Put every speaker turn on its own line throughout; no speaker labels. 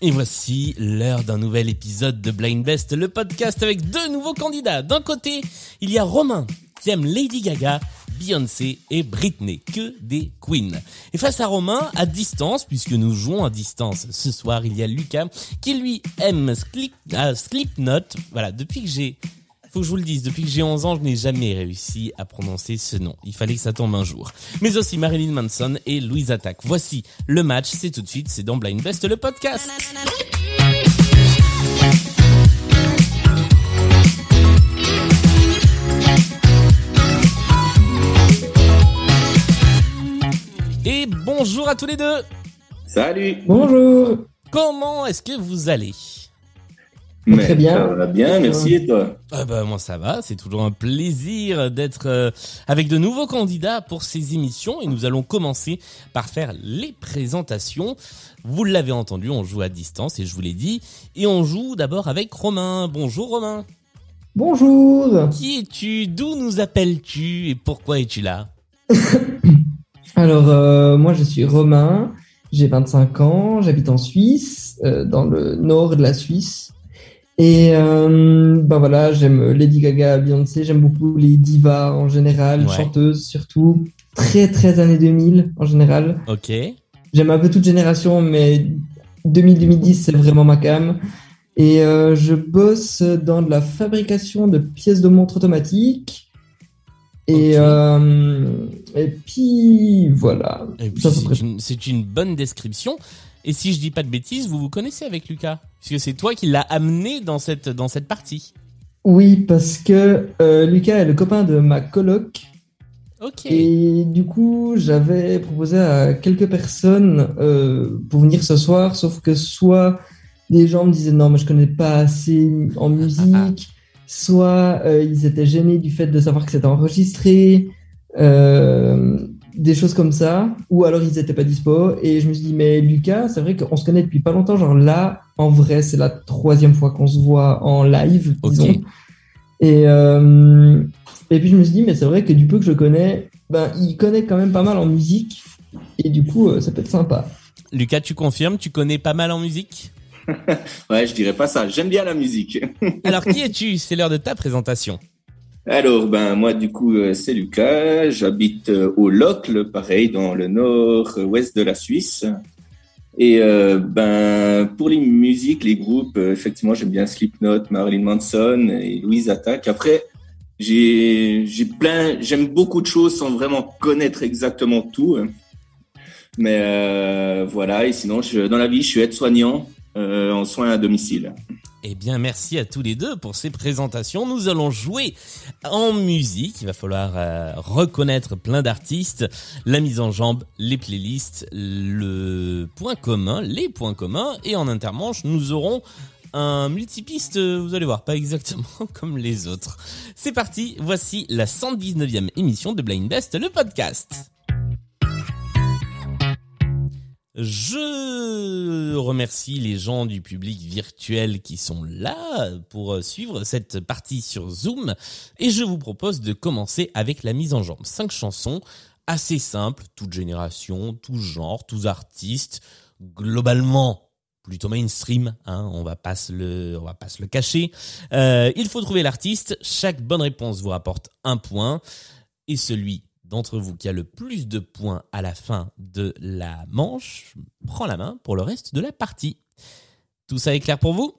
Et voici l'heure d'un nouvel épisode de Blind Best, le podcast avec deux nouveaux candidats. D'un côté, il y a Romain, qui aime Lady Gaga, Beyoncé et Britney, que des queens. Et face à Romain, à distance, puisque nous jouons à distance ce soir, il y a Lucas, qui lui aime euh, Slipknot. Voilà, depuis que j'ai faut que je vous le dise, depuis que j'ai 11 ans, je n'ai jamais réussi à prononcer ce nom. Il fallait que ça tombe un jour. Mais aussi Marilyn Manson et Louise Attack. Voici le match, c'est tout de suite, c'est dans Blind Best le podcast. Et bonjour à tous les deux.
Salut.
Bonjour.
Comment est-ce que vous allez?
Mais
Très bien.
Ça va bien, merci et toi
Ah bah moi ça va, c'est toujours un plaisir d'être euh, avec de nouveaux candidats pour ces émissions et nous allons commencer par faire les présentations. Vous l'avez entendu, on joue à distance et je vous l'ai dit et on joue d'abord avec Romain. Bonjour Romain.
Bonjour.
Qui es-tu? D'où nous appelles-tu? Et pourquoi es-tu là?
Alors, euh, moi, je suis Romain, j'ai 25 ans, j'habite en Suisse, euh, dans le nord de la Suisse. Et euh, ben voilà, j'aime Lady Gaga, Beyoncé, j'aime beaucoup les divas en général,
Ouais.
chanteuses surtout, très très années 2000 en général.
Ok.
J'aime un peu toute génération, mais 2000-2010, c'est vraiment ma cam. Et euh, je bosse dans de la fabrication de pièces de montres automatiques. Et, euh, et puis, voilà.
C'est une, c'est une bonne description. Et si je dis pas de bêtises, vous vous connaissez avec Lucas Puisque c'est toi qui l'as amené dans cette, dans cette partie.
Oui, parce que euh, Lucas est le copain de ma coloc.
Ok.
Et du coup, j'avais proposé à quelques personnes euh, pour venir ce soir, sauf que soit des gens me disaient non, mais je connais pas assez en musique, soit euh, ils étaient gênés du fait de savoir que c'était enregistré, euh, des choses comme ça, ou alors ils étaient pas dispo. Et je me suis dit, mais Lucas, c'est vrai qu'on se connaît depuis pas longtemps, genre là, en vrai, c'est la troisième fois qu'on se voit en live, disons. Et, euh, et puis je me suis dit, mais c'est vrai que du peu que je connais, ben, il connaît quand même pas mal en musique. Et du coup, euh, ça peut être sympa.
Lucas, tu confirmes, tu connais pas mal en musique?
Ouais, je dirais pas ça. J'aime bien la musique.
Alors qui es-tu? C'est l'heure de ta présentation.
Alors, ben moi du coup euh, c'est Lucas. J'habite euh, au Locle, pareil dans le nord-ouest de la Suisse. Et euh, ben pour les musiques, les groupes, effectivement j'aime bien Slipknot, Marilyn Manson et Louise Attack. Après j'ai plein, j'aime beaucoup de choses sans vraiment connaître exactement tout. hein. Mais voilà. Et sinon, dans la vie, je suis aide-soignant en soins à domicile.
Eh bien, merci à tous les deux pour ces présentations. Nous allons jouer en musique. Il va falloir euh, reconnaître plein d'artistes, la mise en jambe, les playlists, le point commun, les points communs. Et en intermanche, nous aurons un multipiste, vous allez voir, pas exactement comme les autres. C'est parti, voici la 119e émission de Blind Best, le podcast. Je remercie les gens du public virtuel qui sont là pour euh, suivre cette partie sur Zoom et je vous propose de commencer avec la mise en jambe. Cinq chansons assez simples, toute génération, tout genre, tous artistes, globalement plutôt mainstream, hein, on va pas se le, on va pas se le cacher. Euh, il faut trouver l'artiste. Chaque bonne réponse vous rapporte un point et celui d'entre vous qui a le plus de points à la fin de la manche prend la main pour le reste de la partie. Tout ça est clair pour vous?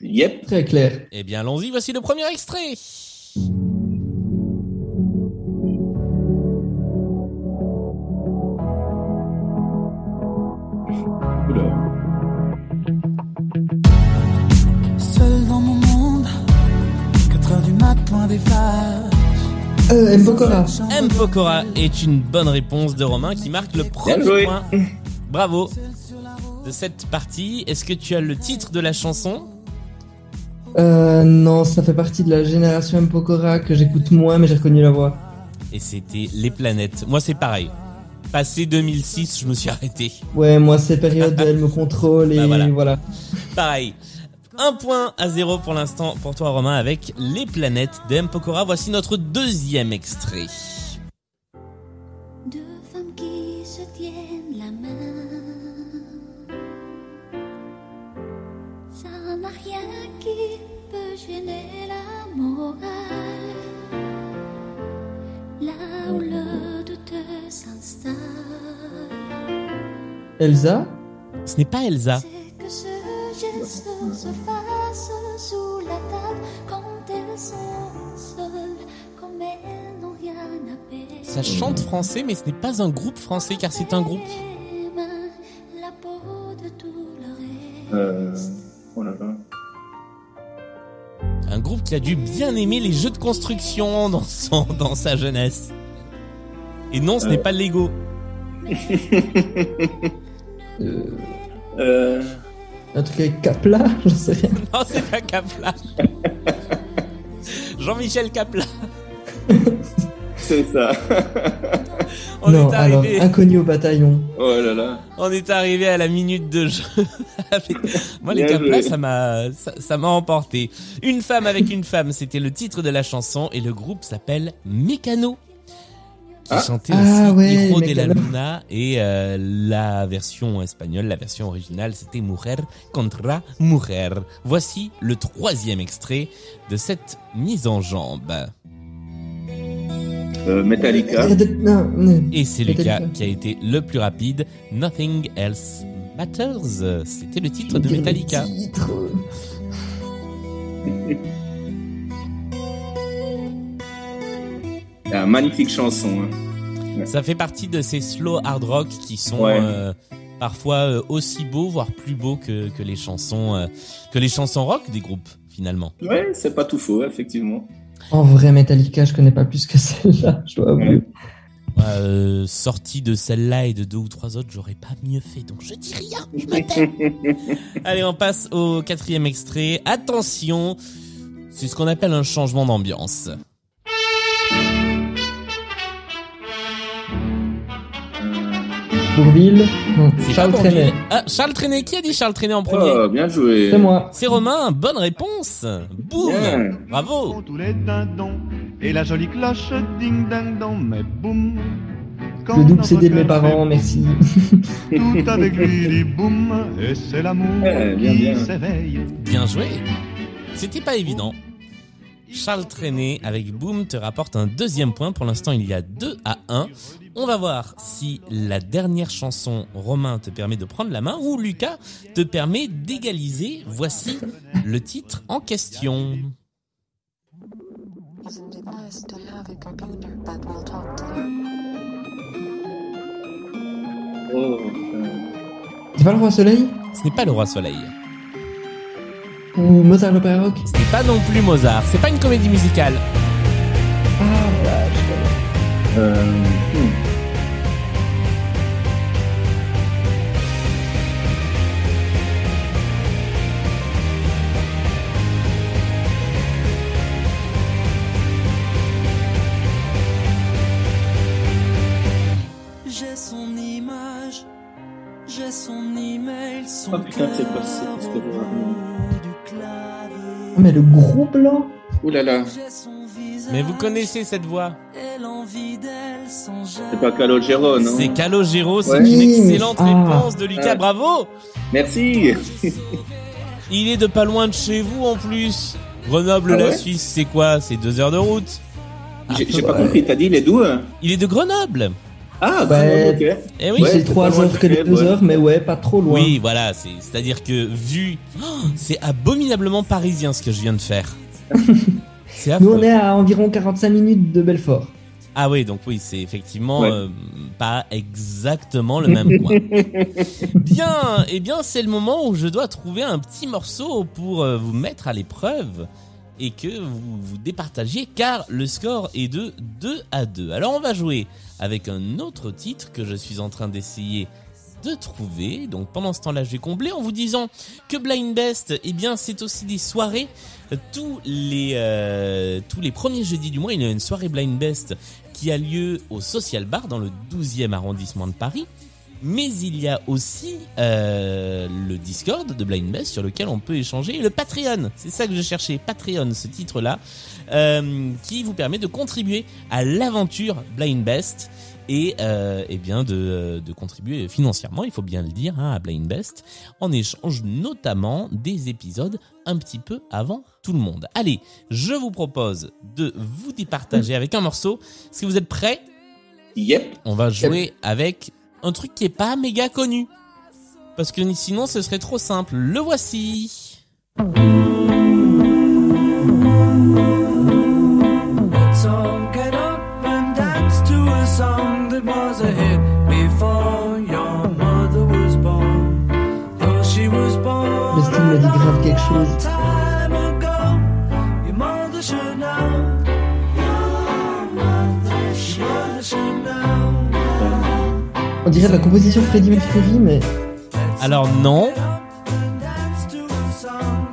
Yep.
Très clair.
Eh bien, allons-y, voici le premier extrait.
Oula.
Seul dans mon monde, 4 heures du mat, loin des flashs.
Euh, M. Pokora.
M. Pokora est une bonne réponse de Romain qui marque le premier
joué.
point. Bravo. De cette partie, est-ce que tu as le titre de la chanson?
Euh, non, ça fait partie de la génération M. Pokora que j'écoute moins, mais j'ai reconnu la voix.
Et c'était Les Planètes. Moi, c'est pareil. Passé 2006, je me suis arrêté.
Ouais, moi, ces périodes, elle me contrôle et
Bah, voilà.
voilà.
Pareil. Un point à zéro pour l'instant pour toi Romain avec Les planètes d'M. Pokora. Voici notre deuxième extrait.
Deux femmes qui se tiennent la main. Ça n'a rien qui peut gêner la morale. Là où le doute s'installe,
Elsa?
Ce n'est pas Elsa. Ça chante français mais ce n'est pas un groupe français car c'est un groupe.
Euh, oh là là.
Un groupe qui a dû bien aimer les jeux de construction dans son, dans sa jeunesse. Et non, ce n'est pas Lego.
euh,
Euh,
Un truc avec Capla J'en sais rien.
Non, c'est pas Capla. Jean-Michel Capla.
C'est ça.
On
non,
est
alors,
arrivé.
inconnu au bataillon.
Oh là là.
On est arrivé à la minute de jeu. Avec- Moi, les ça m'a, ça, ça m'a emporté. Une femme avec une femme, c'était le titre de la chanson et le groupe s'appelle Mécano. Qui
Ah.
chantait
Ah
aussi
ouais,
Hijo de la. Luna et euh, la version espagnole, la version originale, c'était Mujer contra Mujer. Voici le troisième extrait de cette mise en jambe.
Euh, Metallica.
Et c'est Lucas
Metallica.
qui a été le plus rapide. Nothing else matters. C'était le titre de Metallica.
titre.
Ah, magnifique chanson. hein.
Ça fait partie de ces slow hard rock qui sont
Ouais.
euh, parfois euh, aussi beaux, voire plus beaux que, que les chansons euh, que les chansons rock des groupes finalement.
Ouais, c'est pas tout faux, effectivement.
En vrai, Metallica, je connais pas plus que celle-là, je dois avouer.
Euh, sorti de celle-là et de deux ou trois autres, j'aurais pas mieux fait, donc je dis rien, je me tais. Allez, on passe au quatrième extrait. Attention, c'est ce qu'on appelle un changement d'ambiance.
Bourville Non,
C'est
Charles. Trenet.
Ah, Charles Trenet, qui a dit Charles Trenet en premier
Oh, bien joué.
C'est moi.
C'est Romain, bonne réponse. Boum, bravo.
tous les dindons et la jolie cloche ding ding dong mais boum
Le double CD de mes parents, merci.
tout avec lui dit boum et c'est l'amour
bien,
qui s'éveille
Bien joué. C'était pas évident. Charles Trenet avec Boom te rapporte un deuxième point. Pour l'instant, il y a 2 à 1. On va voir si la dernière chanson Romain te permet de prendre la main ou Lucas te permet d'égaliser. Voici le titre en question.
Oh.
C'est pas le Roi Soleil?
Ce n'est pas le Roi Soleil.
Ou Mozart l'Opéra Rock
Ce n'est pas non plus Mozart. C'est pas une comédie musicale.
Ah, voilà, je connais.
Euh, hmm.
J'ai son image, j'ai son email, son
Oh putain, c'est pas- c'est
cœur
mais le gros blanc
Ouh là là.
Mais vous connaissez cette voix.
C'est pas Calogero, non
C'est Calogero. C'est
Ouais.
une excellente
ah.
réponse de Lucas.
Ah.
Bravo.
Merci.
Il est de pas loin de chez vous en plus. Grenoble,
Ah
la Suisse, c'est quoi? C'est deux heures de route.
J'ai pas
ouais.
compris, t'as dit les d'où hein?
Il est de Grenoble.
Ah,
Ouais.
bon, ok.
Eh oui.
Oui, c'est
c'est pas
3
loin
heures
de
que les
Genève,
2
ouais.
heures, mais ouais, pas trop loin.
Oui, voilà. C'est c'est-à-dire que vu, Oh, c'est abominablement parisien ce que je viens de faire.
Nous, on est à environ 45 minutes de Belfort.
Ah oui, donc oui, c'est effectivement
Ouais.
euh, pas exactement le même coin. Bien, eh bien, c'est le moment où je dois trouver un petit morceau pour euh, vous mettre à l'épreuve et que vous vous départagiez car le score est de 2 à 2. Alors on va jouer avec un autre titre que je suis en train d'essayer de trouver. Donc pendant ce temps-là, je vais combler en vous disant que Blind Best, eh bien, c'est aussi des soirées. Tous les euh, tous les premiers jeudis du mois, il y a une soirée Blind Best qui a lieu au Social Bar dans le 12e arrondissement de Paris. Mais il y a aussi euh, le Discord de Blind Best sur lequel on peut échanger et le Patreon. C'est ça que je cherchais, Patreon, ce titre-là, euh, qui vous permet de contribuer à l'aventure Blind Best et euh, eh bien de, de contribuer financièrement, il faut bien le dire, hein, à Blind Best, en échange notamment des épisodes un petit peu avant tout le monde. Allez, je vous propose de vous départager avec un morceau. Est-ce que vous êtes prêts?
Yep.
On va jouer avec un truc qui est pas méga connu. Parce que sinon ce serait trop simple. Le voici.
Le style me dit grave quelque chose. On dirait de la composition Freddie Mercury, mais
Alors non,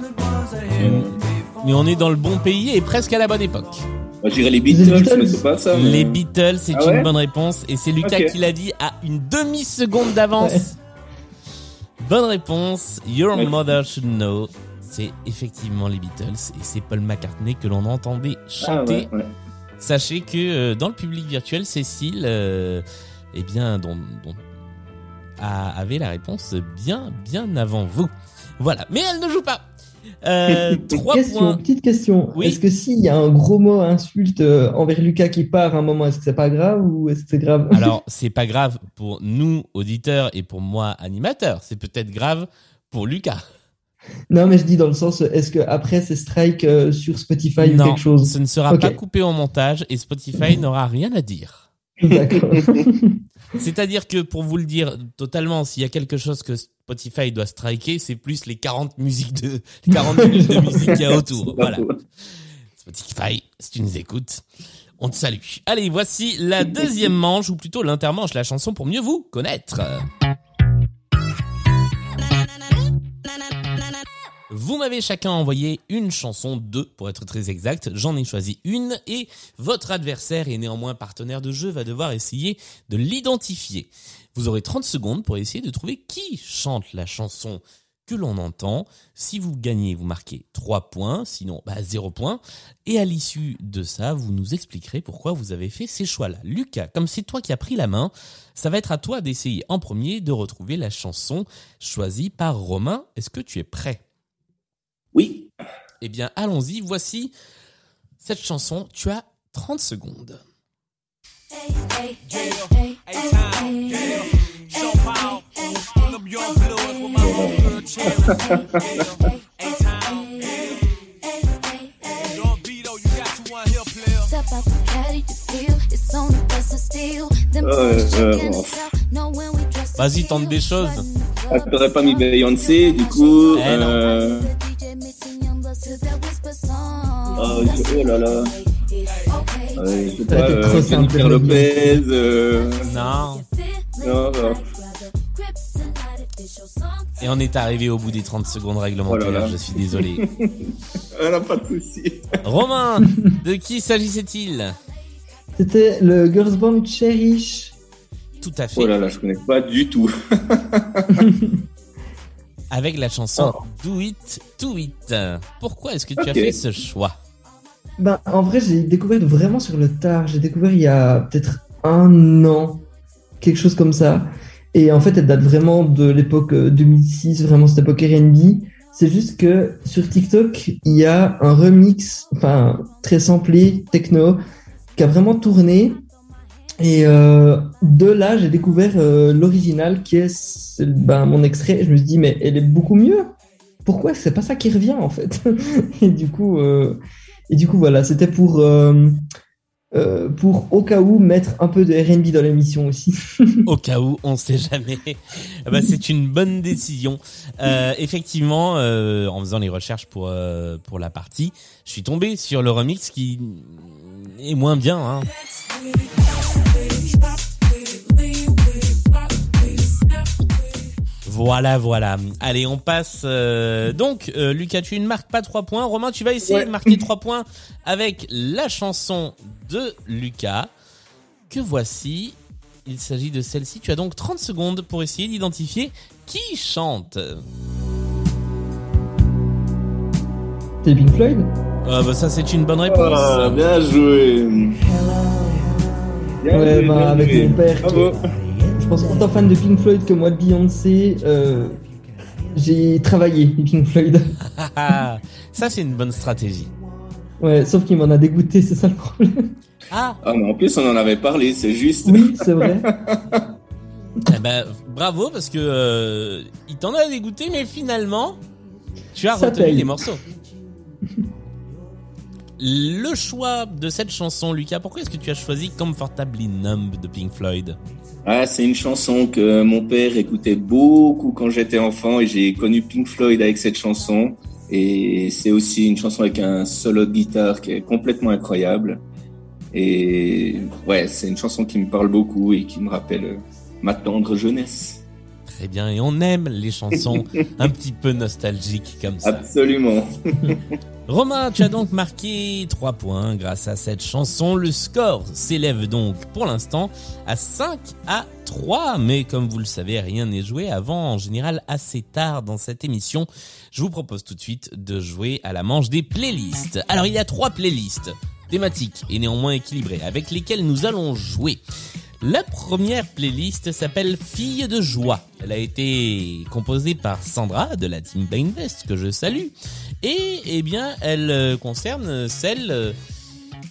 before.
mais on est dans le bon pays et presque à la bonne époque.
Moi, je dirais les Beatles,
Beatles.
mais c'est pas ça. mais-
Les Beatles, c'est
Ah
une bonne réponse et c'est Lucas qui l'a dit à une demi-seconde d'avance.
Ouais.
Bonne réponse. Your
Ouais.
Mother Should Know. C'est effectivement les Beatles et c'est Paul McCartney que l'on entendait
Ah,
chanter.
ouais, ouais.
Sachez que euh, dans le public virtuel, Cécile, euh, eh bien, dont, dont- a- avait la réponse bien, bien avant vous. Voilà, mais elle ne joue pas. Euh, trois
question,
points.
petite question.
Oui.
Est-ce que s'il y a un gros mot insulte euh, envers Lucas qui part à un moment, est-ce que c'est pas grave ou est-ce que c'est grave
Alors, c'est pas grave pour nous auditeurs et pour moi animateur. C'est peut-être grave pour Lucas.
Non, mais je dis dans le sens, est-ce que après c'est strike euh, sur Spotify ou
non,
quelque chose
ce ne sera pas coupé au montage et Spotify n'aura rien à dire. C'est-à-dire que pour vous le dire totalement, s'il y a quelque chose que Spotify doit striker, c'est plus les 40 musiques de les 40 minutes de musique qu'il y a autour. Voilà. Spotify, si tu nous écoutes, on te salue. Allez, voici la deuxième manche, ou plutôt l'intermanche, la chanson pour mieux vous connaître. Vous m'avez chacun envoyé une chanson, deux pour être très exact. J'en ai choisi une et votre adversaire et néanmoins partenaire de jeu va devoir essayer de l'identifier. Vous aurez 30 secondes pour essayer de trouver qui chante la chanson que l'on entend. Si vous gagnez, vous marquez 3 points, sinon bah 0 points. Et à l'issue de ça, vous nous expliquerez pourquoi vous avez fait ces choix-là. Lucas, comme c'est toi qui as pris la main, ça va être à toi d'essayer en premier de retrouver la chanson choisie par Romain. Est-ce que tu es prêt?
Oui.
Eh bien, allons-y. Voici cette chanson. Tu as 30 secondes.
Euh, euh,
Vas-y, tente des choses.
Ah, t'aurais pas mis Beyoncé, du coup.
Eh
euh, Oh, là là. Euh, je sais pas, euh, Jennifer. Lopez. Euh...
Non.
Non, non.
Et on est arrivé au bout des 30 secondes réglementaires.
Oh là là.
Je suis désolé.
Elle a pas de souci.
Romain, de qui s'agissait-il?
C'était le girls band Cherish.
Tout à fait.
Oh là là, je connais pas du tout.
Avec la chanson
Oh.
Do It, To It. Pourquoi est-ce que tu as fait ce choix?
Ben, en vrai, j'ai découvert vraiment sur le tard. J'ai découvert il y a peut-être un an, quelque chose comme ça. Et en fait, elle date vraiment de l'époque euh, 2006, vraiment cette époque R&B. C'est juste que sur TikTok, il y a un remix, enfin très samplé, techno, qui a vraiment tourné. Et euh, de là, j'ai découvert euh, l'original qui est c'est, ben, mon extrait. Je me suis dit, mais elle est beaucoup mieux. Pourquoi? C'est pas ça qui revient en fait Et du coup, euh, et du coup voilà, c'était pour euh, euh, pour au cas où mettre un peu de R&B dans l'émission aussi.
Au cas où, on sait jamais. Eh ben, c'est une bonne décision. Euh, effectivement, en faisant les recherches pour pour la partie, je suis tombé sur le remix qui est moins bien. Hein. Voilà, voilà. Allez, on passe. euh, donc, euh, Lucas, tu ne marques pas trois points. Romain, tu vas essayer
Ouais.
de marquer trois points avec la chanson de Lucas. Que voici. il s'agit de celle-ci. Tu as donc 30 secondes pour essayer d'identifier qui chante.
C'est Pink Floyd?
Ah bah ça c'est une bonne réponse.
Ah, bien joué. Bien
Ouais,
joué,
bah,
bien
avec
joué.
mon père qui-
Bravo.
Je pense autant fan de Pink Floyd que moi de Beyoncé. euh, j'ai travaillé Pink Floyd.
Ça c'est une bonne stratégie.
Ouais, sauf qu'il m'en a dégoûté, c'est ça le problème.
Ah,
Ah, mais en plus, on en avait parlé, c'est juste.
Oui, c'est vrai.
eh ben, bravo parce que euh, il t'en a dégoûté, mais finalement, tu as
Ça
retenu
paye.
les morceaux. Le choix de cette chanson, Lucas, pourquoi est-ce que tu as choisi Comfortably Numb de Pink Floyd?
Ah, c'est une chanson que mon père écoutait beaucoup quand j'étais enfant et j'ai connu Pink Floyd avec cette chanson. Et c'est aussi une chanson avec un solo de guitare qui est complètement incroyable. Et ouais, c'est une chanson qui me parle beaucoup et qui me rappelle ma tendre jeunesse.
Très bien, et on aime les chansons un petit peu nostalgiques comme ça.
Absolument.
Romain, tu as donc marqué 3 points grâce à cette chanson. Le score s'élève donc pour l'instant à 5 à 3. Mais comme vous le savez, rien n'est joué avant en général assez tard dans cette émission. Je vous propose tout de suite de jouer à la manche des playlists. Alors il y a trois playlists thématiques et néanmoins équilibrées avec lesquelles nous allons jouer. La première playlist s'appelle Fille de joie. Elle a été composée par Sandra de la team Bainvest que je salue. Et eh bien, elle euh, concerne celles euh,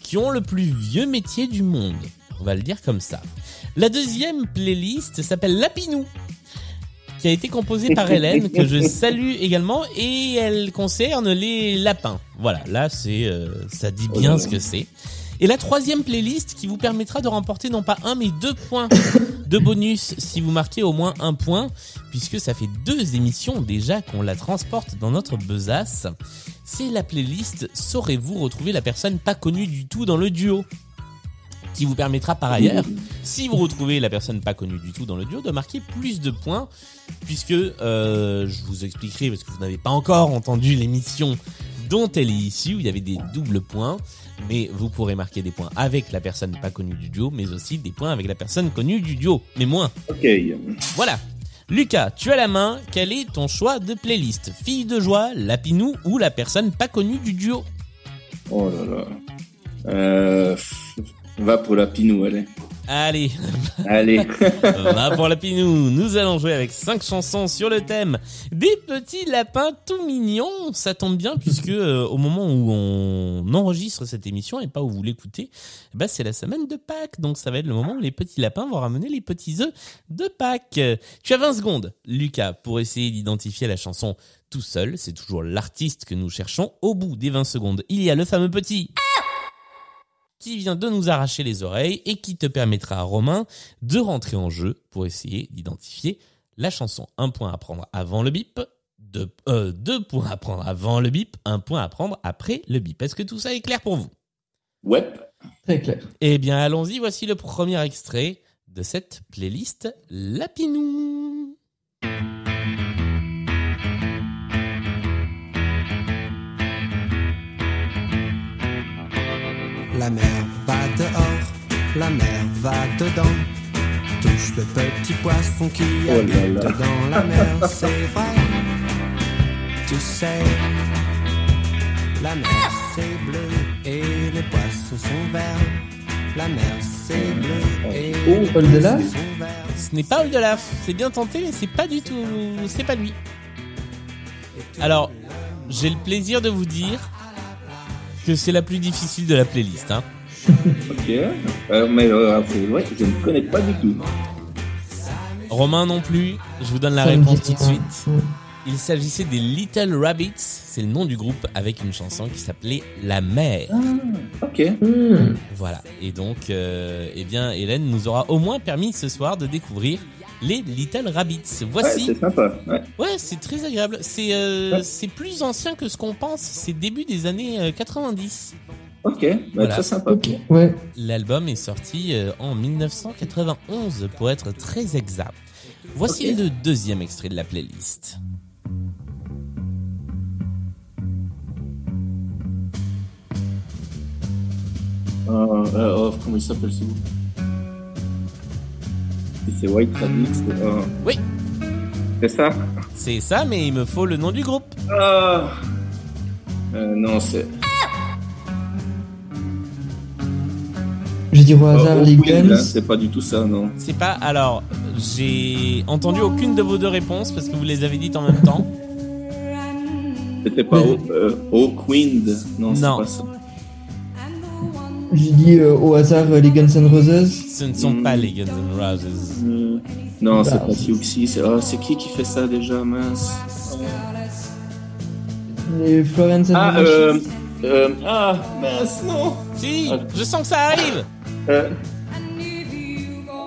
qui ont le plus vieux métier du monde. On va le dire comme ça. La deuxième playlist s'appelle Lapinou qui a été composée par Hélène, que je salue également, et elle concerne les lapins. Voilà, là c'est, euh, ça dit bien ce que c'est. Et la troisième playlist qui vous permettra de remporter non pas un mais deux points de bonus si vous marquez au moins un point, puisque ça fait deux émissions déjà qu'on la transporte dans notre besace. C'est la playlist Saurez-vous retrouver la personne pas connue du tout dans le duo qui vous permettra par ailleurs, si vous retrouvez la personne pas connue du tout dans le duo, de marquer plus de points, puisque euh, je vous expliquerai, parce que vous n'avez pas encore entendu l'émission dont elle est issue, où il y avait des doubles points, mais vous pourrez marquer des points avec la personne pas connue du duo, mais aussi des points avec la personne connue du duo, mais moins.
Ok.
Voilà. Lucas, tu as la main, quel est ton choix de playlist? Fille de joie, Lapinou ou la personne pas connue du duo?
Oh là là. Euh, va pour la pinou, allez.
Allez,
Allez.
Va pour la pinou, nous allons jouer avec cinq chansons sur le thème des petits lapins tout mignons. Ça tombe bien puisque euh, au moment où on enregistre cette émission et pas où vous l'écoutez, ben c'est la semaine de Pâques, donc ça va être le moment où les petits lapins vont ramener les petits œufs de Pâques. Tu as 20 secondes, Lucas, pour essayer d'identifier la chanson tout seul. C'est toujours l'artiste que nous cherchons. Au bout des 20 secondes, il y a le fameux petit qui vient de nous arracher les oreilles et qui te permettra, Romain, de rentrer en jeu pour essayer d'identifier la chanson. Un point à prendre avant le bip, deux, euh, deux points à prendre avant le bip, un point à prendre après le bip. Est-ce que tout ça est clair pour vous?
Ouais.
Très clair.
Eh bien, allons-y, voici le premier extrait de cette playlist Lapinou.
La mer va dedans. Touche le petit poisson qui
Oh là
habite
là.
dans la mer, c'est vrai. Tu sais, la mer c'est bleu et les poissons sont verts. La mer c'est bleu et
Oh,
les
Paul Delaf
poissons sont verts.
Ce n'est pas Oldelaf, c'est bien tenté, mais c'est pas du tout, c'est pas lui. Alors, j'ai le plaisir de vous dire que c'est la plus difficile de la playlist. Hein.
Ok. Euh, mais euh, ouais, je ne connais pas du tout.
Romain non plus, je vous donne la
Ça
réponse tout de suite.
Ouais.
Il s'agissait des Little Rabbits, c'est le nom du groupe avec une chanson qui s'appelait La mer.
Ok.
Hmm.
Voilà. Et donc, euh, eh bien, Hélène nous aura au moins permis ce soir de découvrir les Little Rabbits.
Ouais,
Voici.
c'est sympa. Ouais.
Ouais, c'est très agréable. C'est euh,
Ouais.
c'est plus ancien que ce qu'on pense. C'est début des années euh, 90.
Ok. Bah,
Voilà.
Très sympa.
Ouais.
L'album est sorti euh, en 1991 pour être très exact. Voici le deuxième extrait de la playlist.
Euh, euh, oh, comment il s'appelle ce groupe c'est White Rabbit.
Oui.
C'est ça?
C'est ça, mais il me faut le nom du groupe.
Ah Euh, Non, c'est...
Je dis au
Oh,
hasard
oh,
les
là,
Guns.
C'est pas du tout ça, non.
C'est pas. Alors, j'ai entendu aucune de vos deux réponses parce que vous les avez dites en même temps.
C'était pas. Oak euh, Wind. Non, c'est pas ça.
Je dis euh, au hasard euh, les Guns N' Roses.
Ce ne sont
Hmm.
pas les Guns N' Roses.
Euh, Non, c'est
Bah,
pas Siouxsie. C'est c'est qui qui fait ça déjà, mince
Les Florence and
Ah, euh, ah, mince, non.
Si,
Ah.
je sens que ça arrive.
Euh,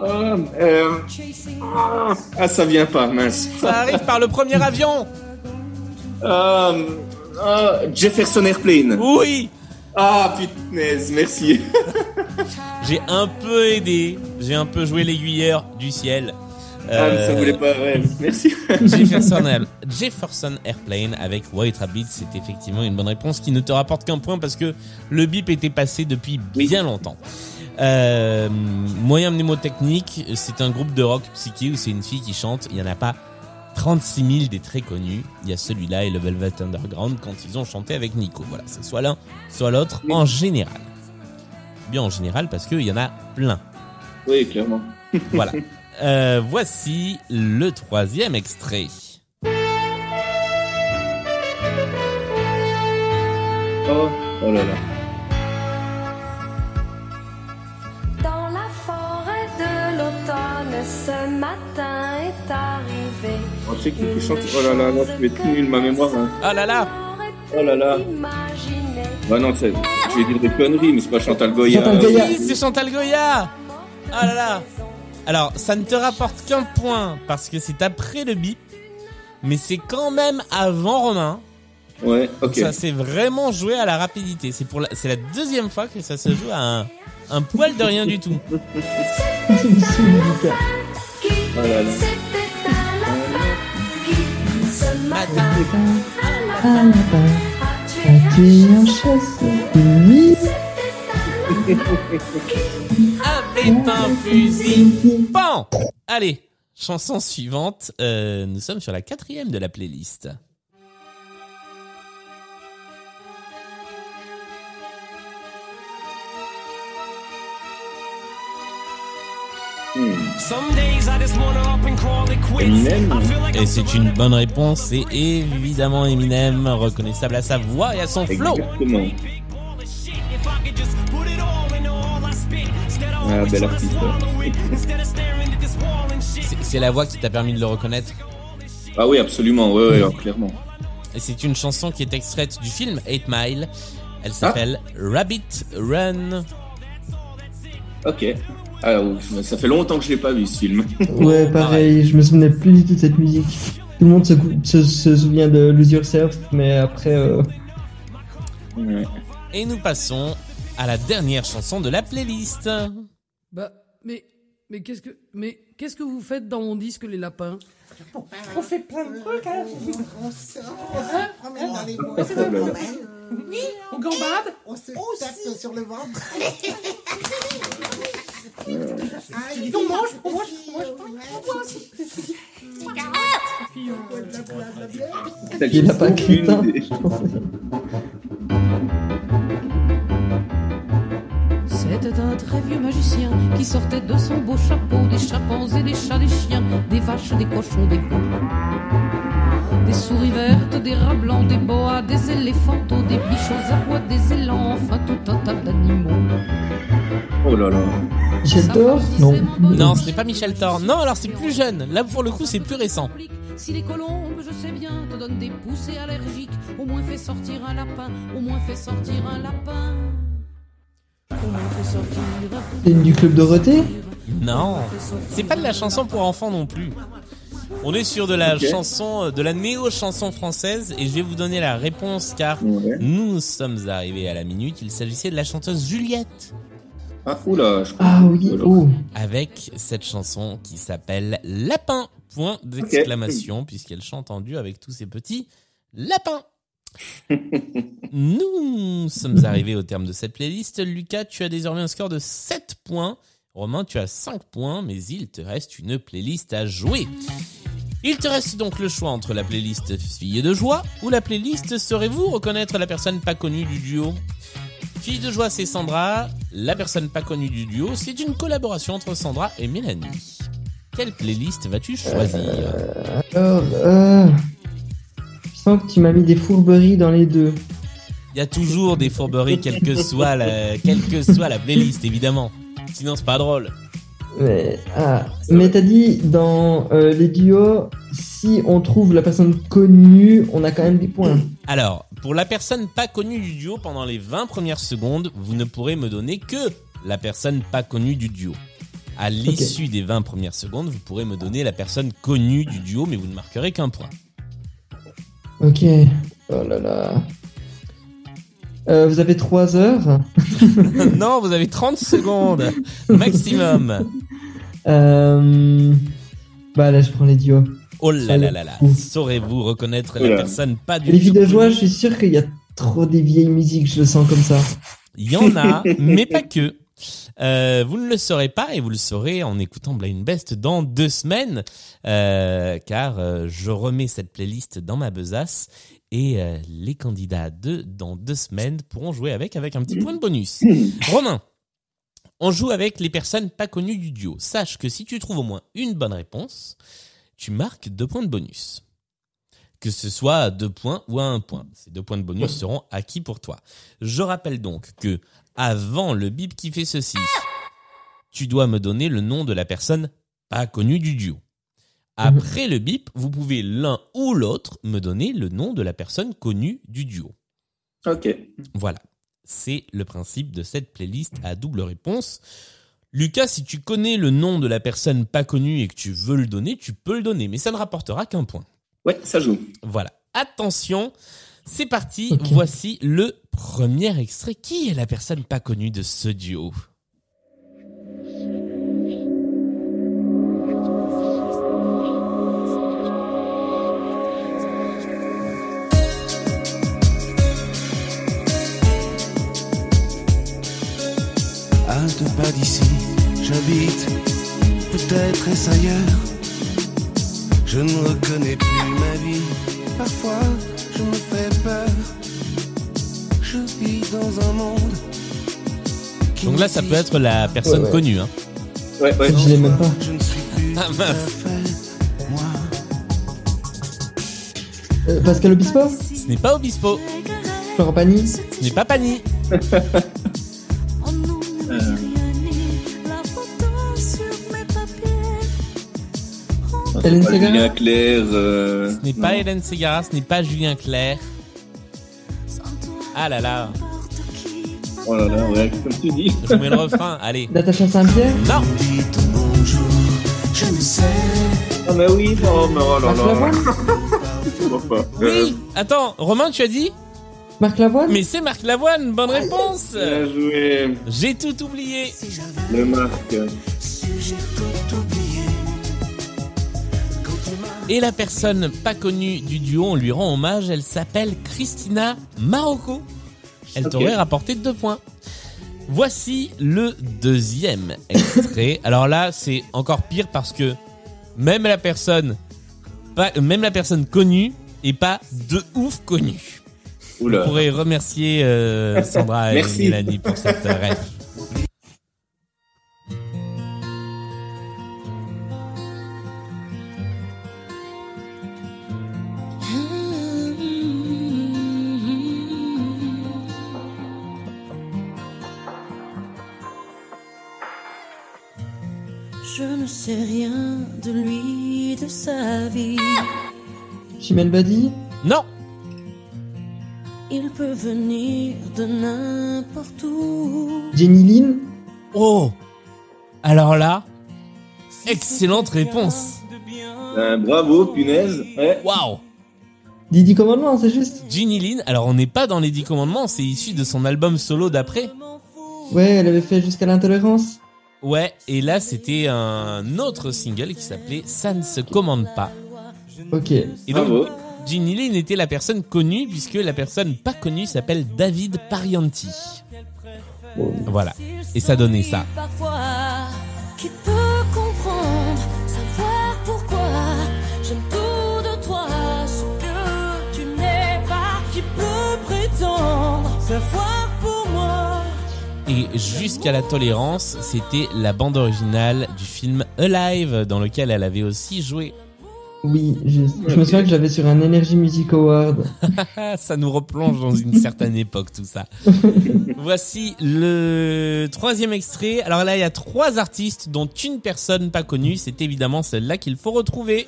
ah, euh, ah, ça vient pas, mince.
Ça arrive par le premier avion.
Euh, Jefferson Airplane.
Oui.
Ah, punaise, merci.
J'ai un peu aidé. J'ai un peu joué l'aiguilleur du ciel.
Ah, mais ça
Euh,
voulait pas, ouais, merci.
Jefferson, Air- Jefferson Airplane avec White Rabbit, c'est effectivement une bonne réponse qui ne te rapporte qu'un point parce que le bip était passé depuis
Oui.
bien longtemps. Euh, moyen mnémotechnique, c'est un groupe de rock psyché où c'est une fille qui chante. Il y en a pas 36 000 des très connus. Il y a celui-là et le Velvet Underground quand ils ont chanté avec Nico. Voilà, c'est soit l'un, soit l'autre
Oui.
en général. Bien en général parce qu'il y en a plein.
Oui, clairement.
Voilà. Euh, voici le troisième extrait.
Oh, oh là là.
Dans la forêt de l'automne, ce matin est arrivé.
On sait qui qui chante. Oh là là, non, tu es tout nul, ma mémoire. Hein.
Oh là là
Oh là là. Bah non, c'est- je vais dire des conneries, mais c'est pas Chantal Goya.
Chantal Goya.
Oui, c'est Chantal Goya Ah là là Alors, ça ne te rapporte qu'un point parce que c'est après le bip, mais c'est quand même avant Romain.
Ouais, ok.
Ça s'est vraiment joué à la rapidité. C'est pour la, c'est la deuxième fois que ça se joue à un, un poil de rien du tout.
Oh là là.
C'était un
fusil. Pan Allez, chanson suivante. Euh, nous sommes sur la quatrième de la playlist.
Eminem.
Et c'est une bonne réponse, c'est évidemment Eminem, reconnaissable à sa voix et à son flow.
Exactement. Ah, bel artiste.
C'est- C'est la voix qui t'a permis de le reconnaître.
Ah oui, absolument, ouais, ouais, ouais, clairement.
Et c'est une chanson qui est extraite du film 8 Mile. Elle s'appelle Rabbit Run.
Ok. Alors, ça fait longtemps que je l'ai pas vu ce film.
Ouais, pareil, je me souvenais plus du tout de cette musique. Tout le monde se, se, se souvient de Lose Yourself, mais après, euh,
Ouais.
Et nous passons à la dernière chanson de la playlist.
Bah, mais, mais qu'est-ce que, mais qu'est-ce que vous faites dans mon disque, les lapins?
On fait plein de trucs, hein. On se promène dans les bois. Oui,
On gambade.
On se tape sur le ventre. On mange, on mange, on mange, on mange. On boit de
C'était un très vieux magicien qui sortait de son beau chapeau des chimpanzés, des chats, des chiens, des vaches, des cochons, des veaux. Des souris vertes, des rats blancs, des boas, des éléphantos, des bichots à bois, des élans, enfin tout un tas d'animaux.
Oh là là.
Michel Thor Non.
Non, ce n'est pas Michel Thor. Non, alors c'est plus jeune. Là, pour le coup, c'est plus récent.
Si les colombes, je sais bien, te donnent des poussées allergiques, au moins fais sortir un lapin, au moins fais sortir un lapin.
C'est une du Club Dorothée
Non, c'est pas de la chanson pour enfants non plus. On est sur de la chanson, de la néo-chanson française et je vais vous donner la réponse car
Ouais.
nous sommes arrivés à la minute. Il s'agissait de la chanteuse Juliette
Ah, oula, je
Ah oui, oh.
avec cette chanson qui s'appelle Lapin. Point d'exclamation puisqu'elle chante en duo avec tous ses petits lapins. Nous sommes arrivés au terme de cette playlist. Lucas, tu as désormais un score de 7 points. Romain, tu as 5 points, mais il te reste une playlist à jouer. Il te reste donc le choix entre la playlist Fille de joie ou la playlist Saurez-vous reconnaître la personne pas connue du duo? Fille de joie, c'est Sandra. La personne pas connue du duo, c'est une collaboration entre Sandra et Mélanie. Quelle playlist vas-tu choisir?
Euh, je sens que tu m'as mis des fourberies dans les deux.
Il y a toujours des fourberies, quelle que soit la, quelle que soit la playlist, évidemment. Sinon, c'est pas drôle.
Mais, ah, mais t'as dit dans euh, les duos, si on trouve la personne connue, on a quand même des points.
Alors, pour la personne pas connue du duo, pendant les 20 premières secondes, vous ne pourrez me donner que la personne pas connue du duo. À l'issue des 20 premières secondes, vous pourrez me donner la personne connue du duo, mais vous ne marquerez qu'un point.
Ok. Oh là là. Euh, vous avez 3 heures.
non, vous avez 30 secondes maximum.
Euh, Bah là, je prends les duos.
Oh là là là là. Saurez-vous reconnaître la personne pas du
Les filles
tout
de joie, je suis sûr qu'il y a trop des vieilles musiques, je le sens comme ça.
Il y en a, mais pas que. Euh, vous ne le saurez pas et vous le saurez en écoutant Blind Best dans deux semaines, euh, car euh, je remets cette playlist dans ma besace et les candidats de dans deux semaines pourront jouer avec avec un petit point de bonus. Romain, on joue avec les personnes pas connues du duo. Sache que si tu trouves au moins une bonne réponse, tu marques deux points de bonus. Que ce soit à deux points ou à un point. Ces deux points de bonus seront acquis pour toi. Je rappelle donc que avant le bip qui fait ceci, tu dois me donner le nom de la personne pas connue du duo. Après le bip, vous pouvez l'un ou l'autre me donner le nom de la personne connue du duo.
Ok.
Voilà. C'est le principe de cette playlist à double réponse. Lucas, si tu connais le nom de la personne pas connue et que tu veux le donner, tu peux le donner, mais ça ne rapportera qu'un point.
Ouais, ça joue.
Voilà. Attention, c'est parti. Voici le premier extrait. Qui est la personne pas connue de ce duo?
À deux pas d'ici, j'habite, peut-être est-ce ailleurs. Je ne reconnais plus ma vie, parfois je me fais peur. Je vis dans un monde. qui
Donc là, ça peut être la personne
Ouais, ouais.
connue. Hein.
Ouais, ouais.
Je l'ai même pas.
Je ne suis plus
Ah,
moi.
Euh, Pascal Obispo
Ce n'est pas Obispo.
Florent Pagny
Ce n'est pas Pani.
Hélène
Pas
Ségara
Julien Clerc. euh,
Ce n'est pas
non.
Hélène Ségara. Ce n'est pas Julien Clerc. Ah là là.
Oh là là, ouais, comme tu dis.
Je mets le refrain. Allez.
Natacha Saint-Pierre
Non.
Dites bonjour, je ne sais.
Ah, mais oui, oh, mais oh là
Marc
là.
Lavoine
Je vois pas. Euh,
Oui. Attends, Romain, tu as dit
Marc Lavoine
Mais c'est Marc Lavoine. Bonne réponse.
Bien joué.
J'ai tout oublié.
Le Marc.
Et la personne pas connue du duo, on lui rend hommage. Elle s'appelle Christina Marocco. Elle t'aurait rapporté deux points. Voici le deuxième extrait. Alors là, c'est encore pire parce que même la personne, pas, même la personne connue est pas de ouf connue. Vous pourrez remercier euh, Sandra et. Mélanie pour cette euh,
sais rien de lui, de sa vie.
Chimène Badi
Non,
Il peut venir de n'importe où.
Jenny Lynn
Oh Alors là, excellente réponse.
Euh, bravo, punaise. Ouais.
Waouh
Didi Commandement, c'est juste
Ginny Lynn, alors on n'est pas dans les Dix Commandements, c'est issu de son album solo d'après.
Ouais, elle avait fait jusqu'à l'intolérance.
Ouais, et là c'était un autre single qui s'appelait Ça ne se commande pas.
Ok.
Et donc,
Bravo.
Ginny Lynn était la personne connue puisque la personne pas connue s'appelle David Parianti. Voilà. Et ça donnait ça.
Qui peut comprendre, savoir pourquoi j'aime tout de toi, ce que tu n'es pas, qui peut prétendre savoir
jusqu'à la tolérance, c'était la bande originale du film Alive, dans lequel elle avait aussi joué.
Oui, je, je me souviens que j'avais sur un Energy Music Award.
ça nous replonge dans une certaine époque, tout ça. Voici le troisième extrait. Alors là, il y a trois artistes, dont une personne pas connue. C'est évidemment celle-là qu'il faut retrouver.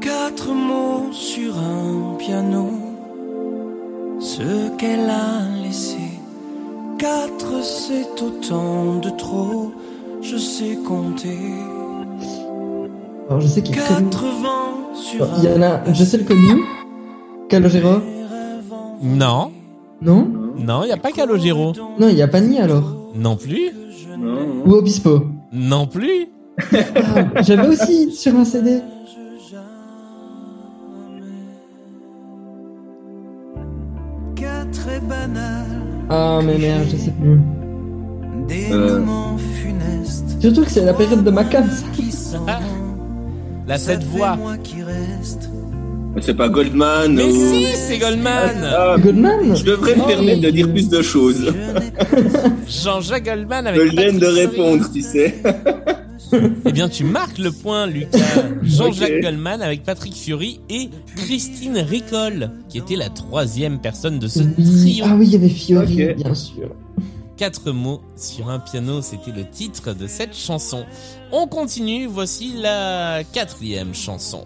Quatre mots sur un piano, ce qu'elle a laissé. Quatre, c'est autant de trop, je sais compter.
Alors je sais qu'il y a connu.
Quatre vents sur
Il y en a, je sais le connu. Calogero
Non.
Non
Non, il n'y a pas Calogero.
Non, il y a Pani alors.
Non plus.
Ou Obispo.
Non plus.
Ah, J'avais aussi sur un CD. Ah mais merde, je sais plus.
des
Euh.
moments funestes.
Surtout que c'est la période de ma cam. ça.
Qui s'en
Ah. La cette voix.
moi qui reste.
C'est pas Goldman
Mais
ou...
si, c'est Goldman.
Ah,
Goldman
je devrais me
Oh,
permettre de dire plus de choses.
Jean-Jacques Goldman
Je
avec
gêne de répondre, tu sais.
Eh bien, tu marques le point, Lucas. Jean-Jacques
Ok.
Goldman avec Patrick Fury et Christine Ricol, qui était la troisième personne de ce
Oui.
trio.
Ah oui, il y avait Fiori, bien sûr.
Quatre mots sur un piano, c'était le titre de cette chanson. On continue, voici la quatrième chanson.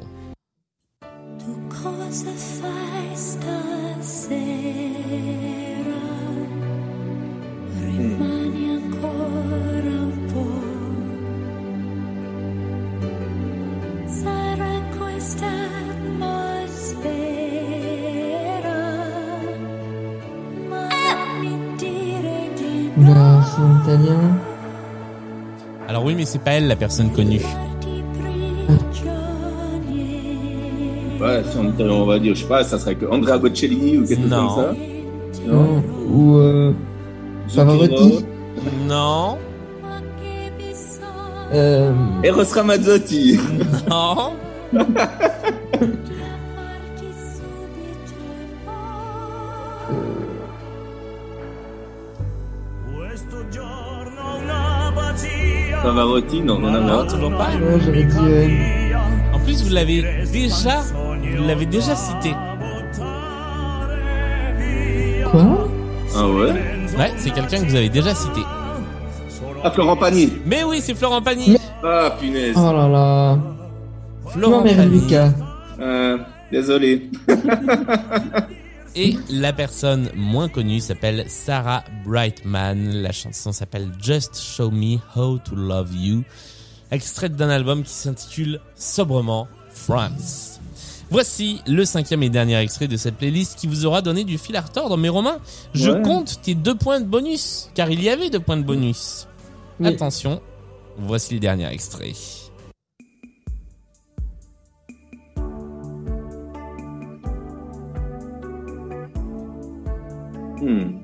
Italien.
Alors oui, mais c'est pas elle la personne connue.
Ouais, si on, on va dire, je sais pas, ça serait que Andrea Bocelli ou quelque chose
Non.
comme ça.
Non. Ou euh, Pavarotti.
Zucchero.
Non,
euh,
Eros Ramazzotti.
non,
Pavarotti, non, non, non,
non,
non.
toujours pas.
non, j'avais dit. euh,
En plus, vous l'avez déjà, vous l'avez déjà cité.
Quoi?
Ah ouais?
Ouais, c'est quelqu'un que vous avez déjà cité.
Ah, Florent Pagny.
Mais oui, c'est Florent Pagny.
Ah, punaise.
Oh là là.
Florent
Non, mais
Pagny.
Lucas.
Euh, désolé.
Et la personne moins connue s'appelle Sarah Brightman. La chanson s'appelle Just Show Me How to Love You. Extraite d'un album qui s'intitule sobrement France. Voici le cinquième et dernier extrait de cette playlist qui vous aura donné du fil à retordre. Mais Romain, je
Ouais.
compte tes deux points de bonus, car il y avait deux points de bonus.
Oui.
Attention, voici le dernier extrait.
Hmm.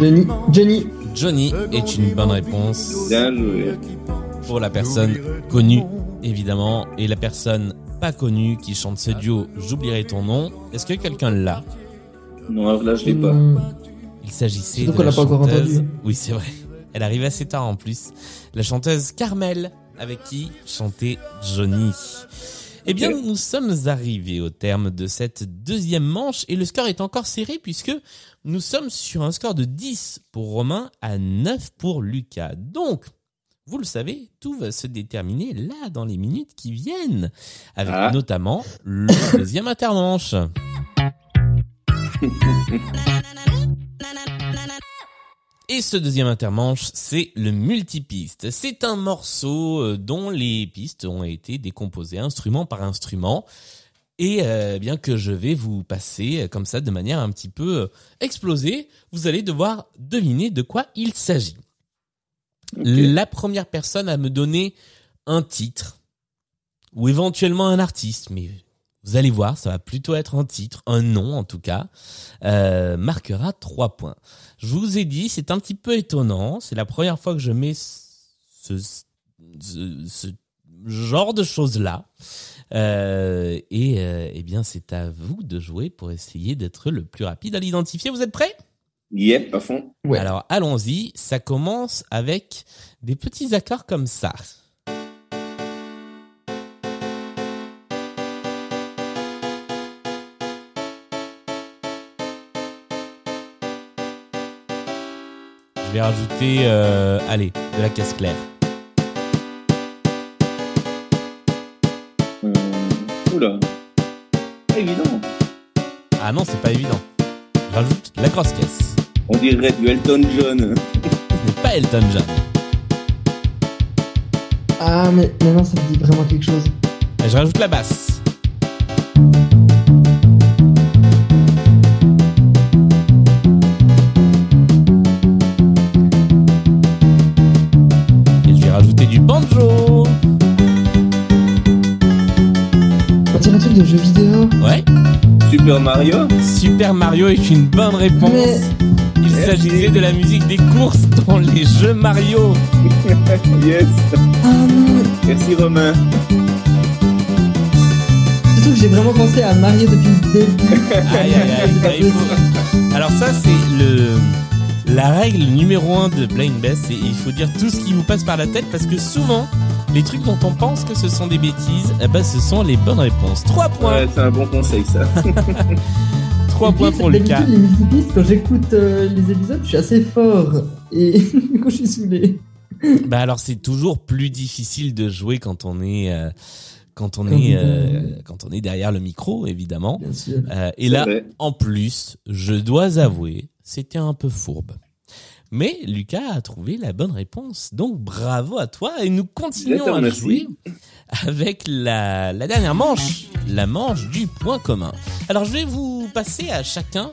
Johnny. Johnny.
Johnny est une bonne réponse. Pour la personne connue, évidemment, et la personne pas connue qui chante ce duo J'oublierai ton nom. Est-ce que quelqu'un l'a?
Non, là, je l'ai pas.
Hmm.
Il s'agissait de la
l'a pas encore
chanteuse.
entendu.
Oui, c'est vrai. Elle arrive assez tard en plus. La chanteuse Carmel, avec qui chantait Johnny. Eh bien, nous sommes arrivés au terme de cette deuxième manche et le score est encore serré puisque nous sommes sur un score de 10 pour Romain à 9 pour Lucas. Donc, vous le savez, tout va se déterminer là dans les minutes qui viennent, avec
Ah.
notamment le deuxième intermanche. Et ce deuxième intermanche, c'est le multipiste. C'est un morceau euh, dont les pistes ont été décomposées instrument par instrument. Et euh, bien que je vais vous passer euh, comme ça de manière un petit peu explosée, vous allez devoir deviner de quoi il s'agit. La première personne à me donner un titre ou éventuellement un artiste, mais vous allez voir, ça va plutôt être un titre, un nom en tout cas, euh, marquera trois points. Je vous ai dit, c'est un petit peu étonnant. C'est la première fois que je mets ce, ce, ce genre de choses-là. Euh, et euh, eh bien, c'est à vous de jouer pour essayer d'être le plus rapide à l'identifier. Vous êtes prêts?
Yep, à fond.
Alors, allons-y. Ça commence avec des petits accords comme ça. Je vais rajouter, euh, allez, de la caisse claire.
Euh, oula. Pas évident.
Ah non, c'est pas évident. Je rajoute la grosse caisse.
On dirait du Elton John.
Ce n'est pas Elton John.
Ah, mais maintenant ça me dit vraiment quelque chose.
Et je rajoute la basse.
Super Mario
est une bonne réponse.
Mais-
Il s'agissait de la musique des courses dans les jeux Mario.
yes. Merci Romain.
surtout que j'ai vraiment pensé à Mario depuis le début.
Aïe, aïe, aïe. Faut-. Alors ça, c'est le la règle numéro un de Blind Best, c'est il faut dire tout ce qui vous passe par la tête parce que souvent, les trucs dont on pense que ce sont des bêtises, eh ben, ce sont les bonnes réponses. Trois points.
Ouais, c'est un bon conseil ça.
Trois
Et
points
puis,
pour Lucas.
les quand j'écoute euh, les épisodes, je suis assez fort. Et du coup, je suis saoulé.
Bah alors c'est toujours plus difficile de jouer quand on est euh, quand on est euh, quand on est derrière le micro évidemment.
Bien sûr.
Euh, et là,
vrai.
en plus, je dois avouer, c'était un peu fourbe. Mais Lucas a trouvé la bonne réponse. Donc bravo à toi et nous continuons à jouer avec la, la dernière manche, la manche du point commun. Alors je vais vous passer à chacun,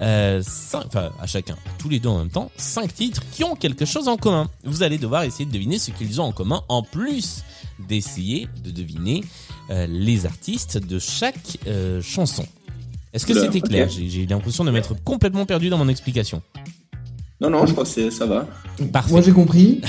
euh, cinq, enfin à chacun, tous les deux en même temps, cinq titres qui ont quelque chose en commun. Vous allez devoir essayer de deviner ce qu'ils ont en commun, en plus d'essayer de deviner euh, les artistes de chaque euh, chanson. Est-ce que c'était clair? J'ai j'ai l'impression de m'être complètement perdu dans mon explication.
Non, non, je crois que ça va.
Parfait.
Moi, j'ai compris.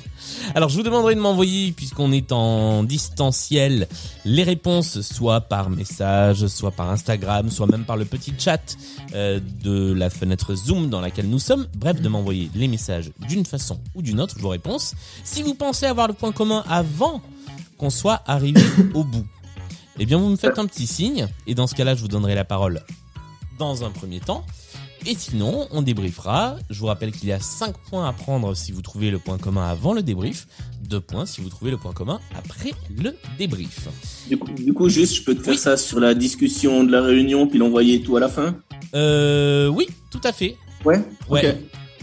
Alors je vous demanderai de m'envoyer, puisqu'on est en distanciel, les réponses soit par message, soit par Instagram, soit même par le petit chat euh, de la fenêtre Zoom dans laquelle nous sommes. Bref, de m'envoyer les messages d'une façon ou d'une autre, vos réponses. Si vous pensez avoir le point commun avant qu'on soit arrivé au bout, eh bien vous me faites un petit signe, et dans ce cas-là, je vous donnerai la parole dans un premier temps. Et sinon, on débriefera. Je vous rappelle qu'il y a 5 points à prendre si vous trouvez le point commun avant le débrief. 2 points si vous trouvez le point commun après le débrief.
Du coup, du coup, juste, je peux te faire ça sur la discussion de la réunion, puis l'envoyer tout à la fin?
Euh, oui, tout à fait.
Ouais
Ouais.
Ok.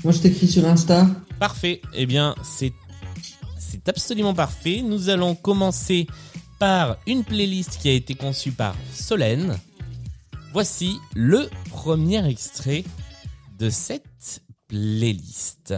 Moi, je t'écris sur Insta.
Parfait. Eh bien, c'est, c'est absolument parfait. Nous allons commencer par une playlist qui a été conçue par Solène. Voici le premier extrait de cette playlist.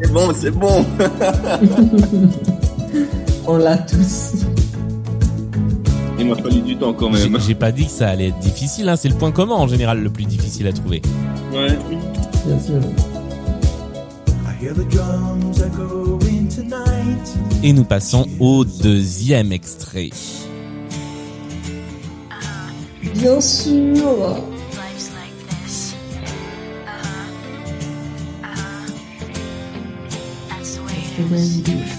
C'est bon, c'est bon.
On l'a tous.
Il m'a fallu du temps quand
J'ai,
même.
j'ai pas dit que ça allait être difficile, hein. c'est le point commun en général le plus difficile à trouver.
Ouais.
Bien sûr.
I hear the drums echoing tonight.
Et nous passons au deuxième extrait.
Bien sûr. C'est bonne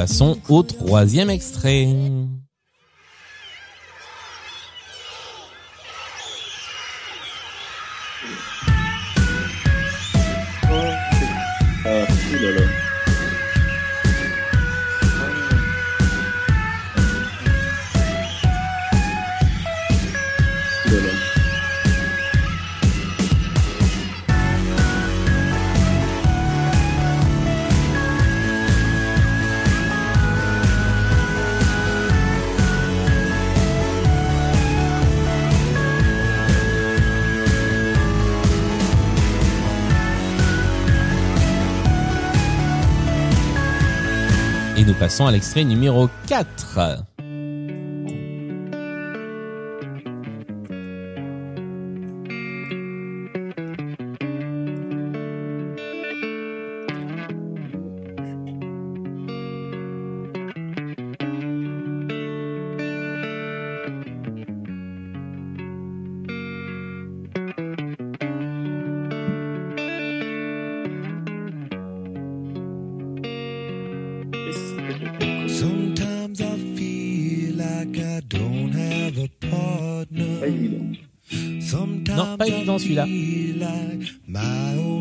passons au troisième extrait. À l'extrait numéro 4.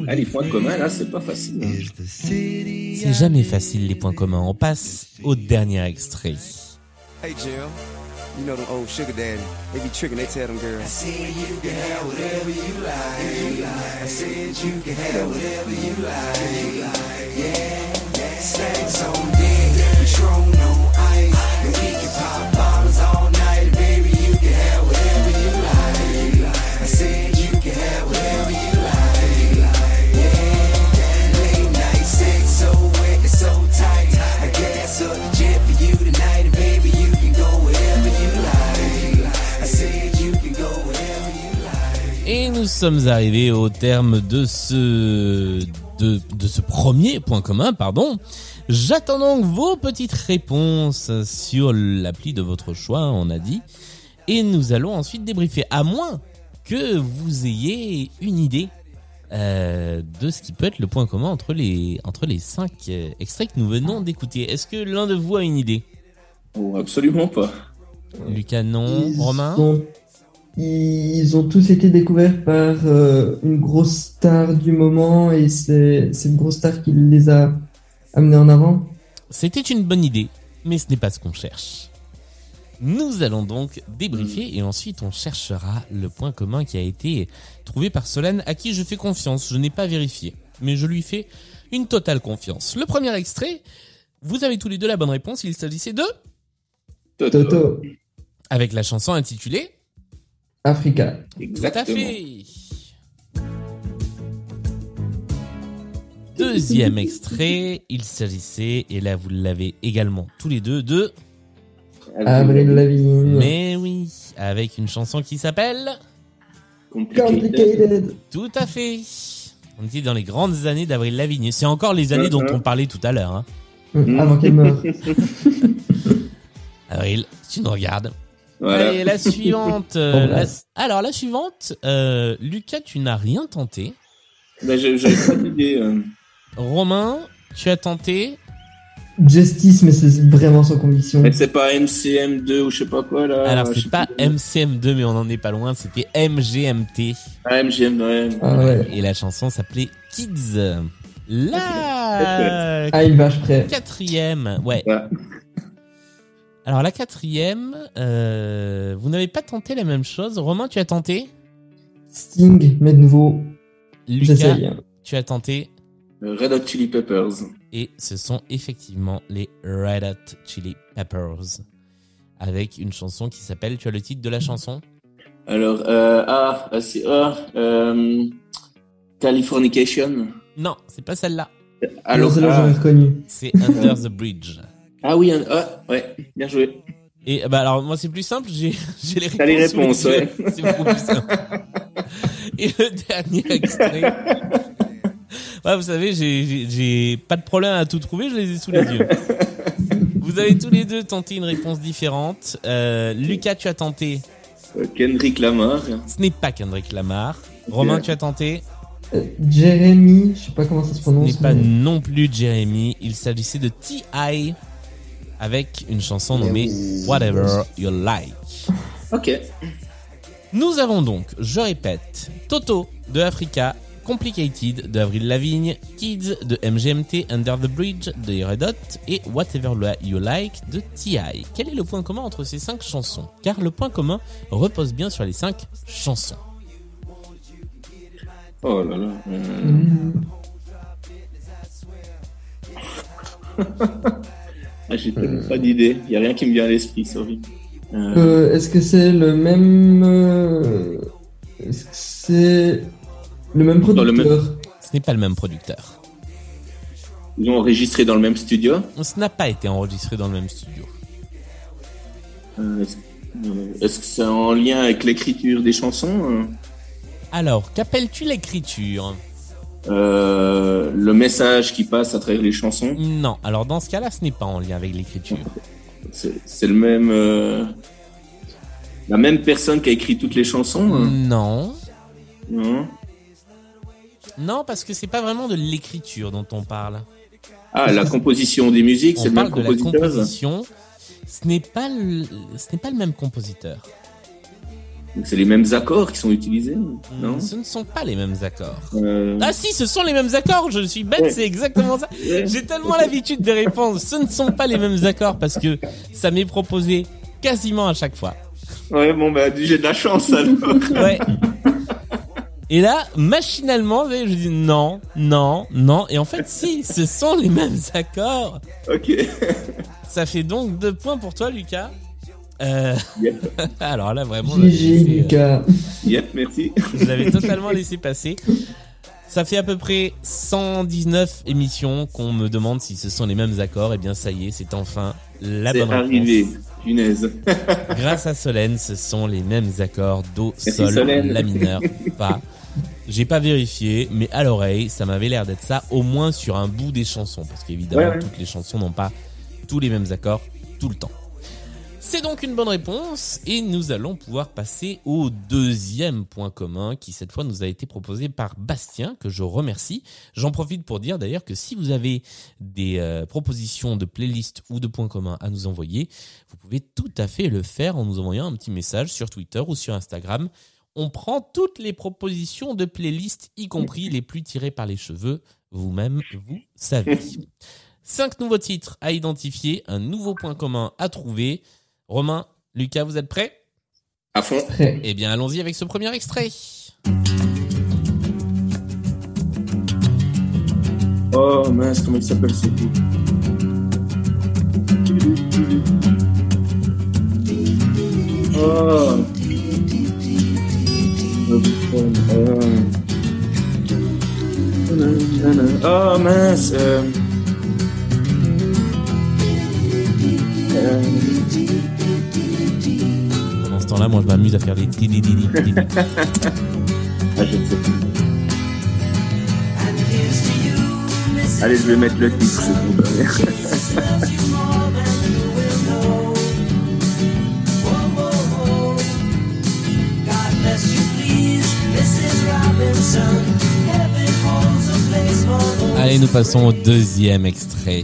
Ah, les points communs, là, c'est pas facile. hein.
C'est jamais facile les points communs. On passe au dernier extrait.
Hey Jill, you know them old sugar daddy. They be tricking, they tell them girls. I said you can have whatever you like. I said you can have whatever you like. Yeah, snacks on deck, Patron on
nous sommes arrivés au terme de ce de, de ce premier point commun, pardon. J'attends donc vos petites réponses sur l'appli de votre choix, on a dit. Et nous allons ensuite débriefer, à moins que vous ayez une idée euh, de ce qui peut être le point commun entre les, entre les cinq euh, extraits que nous venons d'écouter. Est-ce que l'un de vous a une idée?
Oh, absolument pas.
Lucas, non.
Ils
Romain?
ont- Ils ont tous été découverts par euh, une grosse star du moment et c'est cette grosse star qui les a amenés en avant.
C'était une bonne idée, mais ce n'est pas ce qu'on cherche. Nous allons donc débriefer et ensuite on cherchera le point commun qui a été trouvé par Solène à qui je fais confiance. Je n'ai pas vérifié, mais je lui fais une totale confiance. Le premier extrait, vous avez tous les deux la bonne réponse, il s'agissait de
Toto,
avec la chanson intitulée
Africa.
Tout à fait. Deuxième extrait, il s'agissait, et là vous l'avez également tous les deux, de
Avril Lavigne.
Mais oui, avec une chanson qui s'appelle
Complicated.
Tout à fait. On était dans les grandes années d'Avril Lavigne. C'est encore les années dont on parlait tout à l'heure. Hein.
Avant qu'elle meure.
Avril, tu nous regardes.
Voilà.
Allez, la suivante. euh,
Bon,
la-
bref.
Alors, la suivante, euh, Lucas, tu n'as rien tenté.
Ben, je- j'avais pas d'idée. euh.
Romain, tu as tenté.
Justice, mais c'est vraiment sans conviction.
Mais c'est pas MCM2 ou je sais pas quoi là.
Alors, c'est pas
plus.
MCM2, mais on en est pas loin. C'était MGMT.
Ah, MGM, ouais.
Ah ouais.
Et la chanson s'appelait Kids. La
Ah, il vache prêt.
quatrième, ouais. Alors la quatrième, euh, vous n'avez pas tenté la même chose. Romain, tu as tenté.
Sting, mais de nouveau,
Lucas, tu as tenté.
Red Hot Chili Peppers.
Et ce sont effectivement les Red Hot Chili Peppers. Avec une chanson qui s'appelle, tu as le titre de la chanson
Alors, euh, ah, ah, c'est, ah, euh, Californication.
Non, c'est pas celle-là.
Alors, ah,
j'aurais reconnu.
C'est Under the Bridge.
Ah oui, un- ah, ouais, bien joué.
Et bah alors moi c'est plus simple, j'ai j'ai les réponses.
T'as les réponses, ouais.
C'est beaucoup plus simple. Et le dernier extrait. Ouais, vous savez, j'ai j'ai- pas de problème à tout trouver, je les ai sous les yeux. Vous avez tous les deux tenté une réponse différente. Euh, Lucas, tu as tenté.
Euh, Kendrick Lamar.
Ce n'est pas Kendrick Lamar. Romain, tu as tenté.
Euh, Jeremy, je sais pas comment ça se
Ce
prononce.
n'est pas
mais-
non plus Jeremy. Il s'agissait de T.I. avec une chanson nommée Whatever You Like.
Ok.
Nous avons donc, je répète, Toto de Africa, Complicated de Avril Lavigne, Kids de MGMT, Under the Bridge de Red Hot et Whatever You Like de T.I. Quel est le point commun entre ces cinq chansons? Car le point commun repose bien sur les cinq chansons.
Oh là là. euh,
Mm.
ah, J'ai tellement pas d'idée. Y a rien qui me vient à l'esprit, sorry. Euh,
Euh, Est-ce que c'est le même. euh, Est-ce que c'est le même
Dans le
producteur
Ce n'est pas le même producteur.
Ils ont enregistré dans le même studio.
Ce n'a pas été enregistré dans le même studio.
Euh, Est-ce euh, que c'est en lien avec l'écriture des chansons
Alors, qu'appelles-tu l'écriture?
Euh, Le message qui passe à travers les chansons
Non, alors dans ce cas-là, ce n'est pas en lien avec l'écriture.
C'est le même. euh, La même personne qui a écrit toutes les chansons hein
Non.
Non.
Non, parce que c'est pas vraiment de l'écriture dont on parle.
Ah, la composition des musiques, c'est le même compositeur
composition. Ce n'est pas le, ce n'est pas le même compositeur.
C'est les mêmes accords qui sont utilisés Non
Ce ne sont pas les mêmes accords.
Euh,
Ah si, ce sont les mêmes accords. Je suis bête,
Ouais.
c'est exactement ça. J'ai tellement l'habitude des réponses. Ce ne sont pas les mêmes accords parce que ça m'est proposé quasiment à chaque fois.
Ouais, bon, bah, j'ai de la chance alors.
Ouais. Et là, machinalement, je dis non, non, non. Et en fait, si, ce sont les mêmes accords.
Ok.
Ça fait donc deux points pour toi, Lucas. Euh... Alors là, vraiment,
GG,
je l'avais laissé, euh,
Lucas.
Yep, merci.
Je l'avais totalement laissé passer. Ça fait à peu près 119 émissions qu'on me demande si ce sont les mêmes accords. Et bien, ça y est, c'est enfin la bonne réponse.
arrivé. Punaise.
Grâce à Solène, ce sont les mêmes accords Do,
Merci,
Sol,
Solène.
La mineur, Fa. J'ai pas vérifié, mais à l'oreille, ça m'avait l'air d'être ça, au moins sur un bout des chansons, parce qu'évidemment,
Ouais, ouais.
toutes les chansons n'ont pas tous les mêmes accords tout le temps. C'est donc une bonne réponse et nous allons pouvoir passer au deuxième point commun qui cette fois nous a été proposé par Bastien que je remercie. J'en profite pour dire d'ailleurs que si vous avez des euh, propositions de playlists ou de points communs à nous envoyer, vous pouvez tout à fait le faire en nous envoyant un petit message sur Twitter ou sur Instagram. On prend toutes les propositions de playlists, y compris les plus tirées par les cheveux. Vous-même, vous savez. Cinq nouveaux titres à identifier, un nouveau point commun à trouver. Romain, Lucas, vous êtes prêts?
À fond.
Eh bien, allons-y avec ce premier extrait.
Oh mince, comment il s'appelle ce groupe Oh. Oh mince. euh.
Pendant ce temps-là, moi, je m'amuse à faire des tididi.
Ah. Allez, je vais mettre le titre, c'est.
Allez, nous passons au deuxième extrait.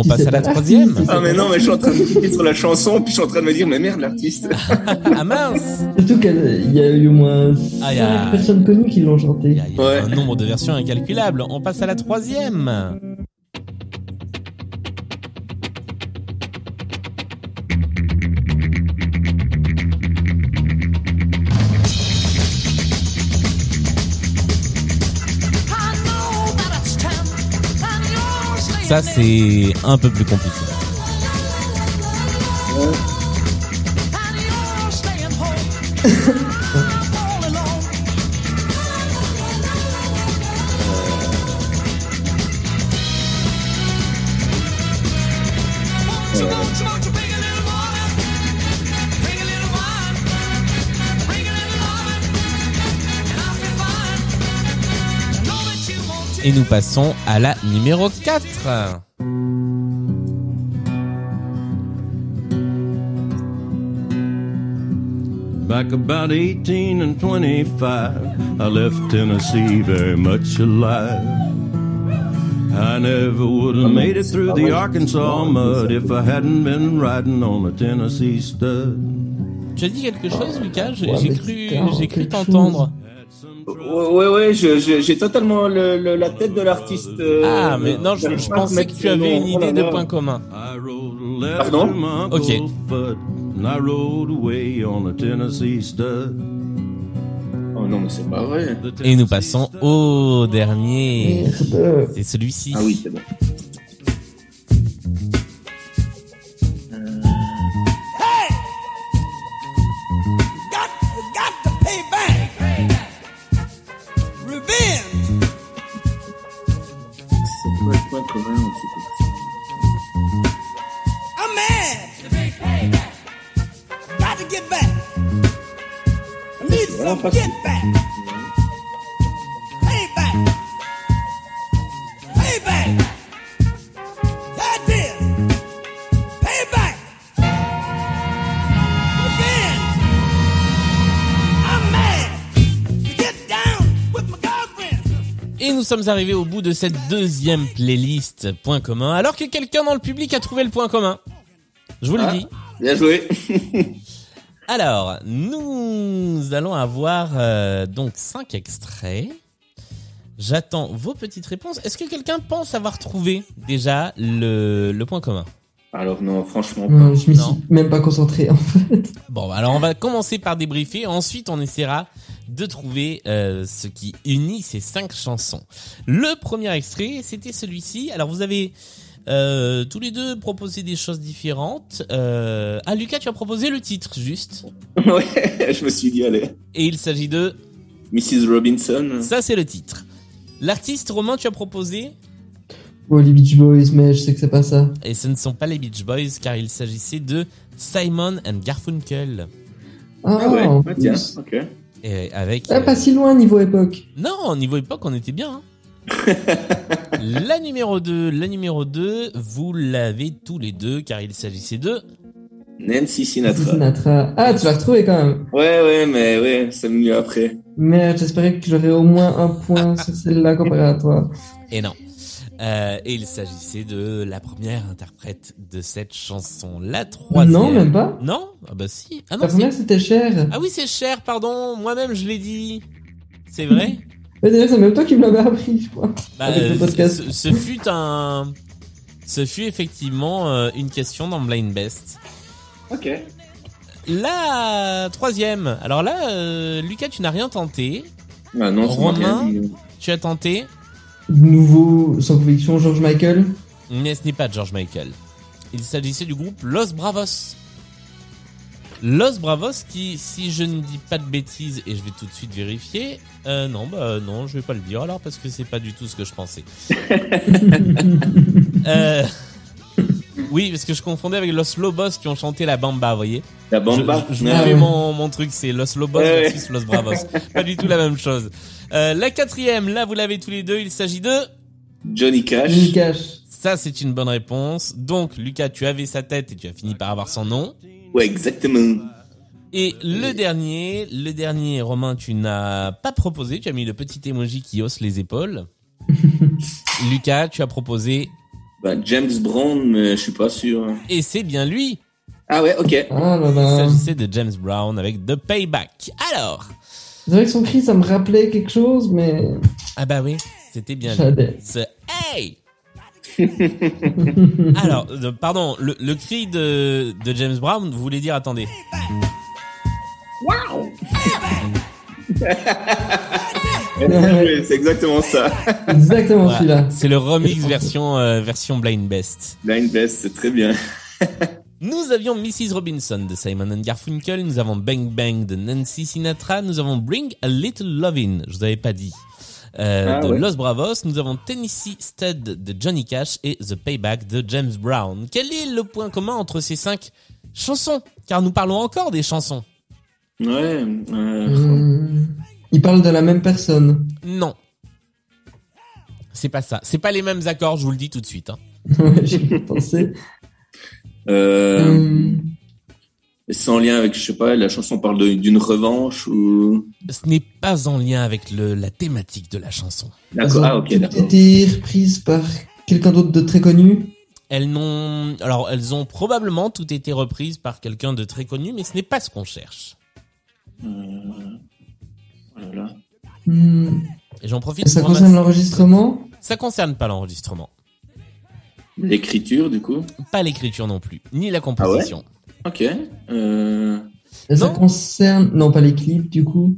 On passe à la troisième.
Ah, mais non, mais je suis en train de cliquer sur la chanson, puis je suis en train de me dire, mais merde, l'artiste.
Ah mince
Surtout qu'il y a eu au moins
Ah, y a-
5 personnes connues qui l'ont chanté.
Il y a, il y a un nombre de versions incalculable. On passe à la troisième. Ça, c'est un peu plus compliqué. Et nous passons à la numéro 4.
Back about 18 and 25, I left Tennessee very much alive. I never would have made it through the Arkansas mud if I hadn't been riding on a Tennessee stud.
Tu as dit quelque chose, Lucas? J'ai cru, j'ai cru t'entendre.
Ouais, ouais, j'ai totalement le- le- la tête de l'artiste. euh,
Ah, mais non, je, je pensais que tu avais une idée de
là.
points communs.
Pardon
Ok.
And I rode away on a Tennessee stud.
Oh non, mais c'est pas vrai.
Et nous passons au dernier. C'est celui-ci.
Ah oui, c'est bon.
Sommes arrivés au bout de cette deuxième playlist point commun, alors que quelqu'un dans le public a trouvé le point commun. Je vous le
Ah.
dis.
Bien joué.
Alors, nous allons avoir euh, donc cinq extraits. J'attends vos petites réponses. Est-ce que quelqu'un pense avoir trouvé déjà le, le point commun?
Alors non, franchement
Non,
pas.
je m'y
Non.
suis même pas concentré en fait.
Bon, alors on va commencer par débriefer. Ensuite, on essaiera de trouver euh, ce qui unit ces cinq chansons. Le premier extrait, c'était celui-ci. Alors, vous avez euh, tous les deux proposé des choses différentes. Euh... Ah, Lucas, tu as proposé le titre, juste.
ouais, je me suis dit, allez.
Et il s'agit de...
Mrs. Robinson.
Ça, c'est le titre. L'artiste Romain, tu as proposé
Oh, les Beach Boys, mais je sais que c'est pas ça.
Et ce ne sont pas les Beach Boys, car il s'agissait de Simon and Garfunkel.
Ah,
Ah ouais,
en
ah, tiens, ok.
Et avec...
Ah, pas si loin niveau époque.
Non, au niveau époque, on était bien. hein. la numéro 2, la numéro 2, vous l'avez tous les deux car il s'agissait de
Nancy Sinatra.
Sinatra. Ah, tu l'as retrouvé quand même.
Ouais, ouais, mais ouais, c'est mieux après.
Merde, j'espérais que j'aurais au moins un point sur celle-là comparé à toi.
et non. Euh, et il s'agissait de la première interprète de cette chanson, la troisième.
Non, même pas.
Non? Ah bah si. Ah non,
La première, c'était cher.
Ah oui, c'est cher, pardon. Moi-même, je l'ai dit. C'est vrai?
Mais d'ailleurs, c'est même toi qui me l'avais appris, je crois.
Bah,
Avec
euh,
podcast.
ce, ce fut un, ce fut effectivement euh, une question dans Blind Best.
Ok.
La troisième. Alors là, euh, Lucas, tu n'as rien tenté.
Ah non,
Romain,
dit.
tu as tenté,
Nouveau, sans conviction, George Michael.
mais ce n'est pas George Michael? Il s'agissait du groupe Los Bravos. Los Bravos qui, si je ne dis pas de bêtises, et je vais tout de suite vérifier, euh, non, bah non, je vais pas le dire alors parce que c'est pas du tout ce que je pensais. Euh, oui, parce que je confondais avec Los Lobos qui ont chanté la Bamba, vous voyez?
La Bamba.
Je, je vous
Ah
fais
ouais.
mon, mon truc, c'est Los Lobos
Ouais, ouais.
versus Los Bravos. pas du tout la même chose. Euh, la quatrième, là vous l'avez tous les deux, il s'agit de...
Johnny Cash.
Johnny Cash.
Ça c'est une bonne réponse. Donc Lucas, tu avais sa tête et tu as fini par avoir son nom.
Ouais, exactement.
Et le dernier, le dernier, Romain, tu n'as pas proposé, tu as mis le petit emoji qui hausse les épaules. Lucas, tu as proposé,
Bah, James Brown, mais je suis pas sûr.
et c'est bien lui.
Ah ouais, ok.
Ah là
Il s'agissait de James Brown avec The Payback. Alors,
C'est vrai que son cri, ça me rappelait quelque chose, mais.
ah bah oui, c'était bien. Ce Hey Alors, euh, pardon, le, le cri de, de James Brown voulait dire, attendez.
Wow! C'est exactement ça.
Exactement
Voilà.
celui-là.
C'est le remix version, euh, version Blind Best.
Blind Best, c'est très bien.
Nous avions Mrs. Robinson de Simon and Garfunkel, nous avons Bang Bang de Nancy Sinatra, nous avons Bring a Little Lovin', je vous avais pas dit, euh,
Ah
de
ouais.
Los Bravos, nous avons Tennessee Stud de Johnny Cash et The Payback de James Brown. Quel est le point commun entre ces cinq chansons? Car nous parlons encore des chansons.
Ouais. euh,
Hum, Il parle de la même personne.
Non. C'est pas ça. C'est pas les mêmes accords, je vous le dis tout de suite. hein.
Ouais, J'ai pensé.
Euh,
Hum,
Sans lien avec, je sais pas, la chanson parle d'une revanche ou.
Ce n'est pas en lien avec le, la thématique de la chanson.
D'accord.
elles ont
Ah, ok, d'accord.
été reprises par quelqu'un d'autre de très connu?
Elles n'ont, alors elles ont probablement toutes été reprises par quelqu'un de très connu, mais ce n'est pas ce qu'on cherche.
Euh, oh là là.
Hmm.
Et j'en profite
Et ça
pour
concerne l'enregistrement?
Ça concerne pas l'enregistrement.
L'écriture, du coup
Pas l'écriture non plus, ni
Ah
la composition.
Ok. Euh...
Ça
Non.
concerne... Non, pas les clips, du coup.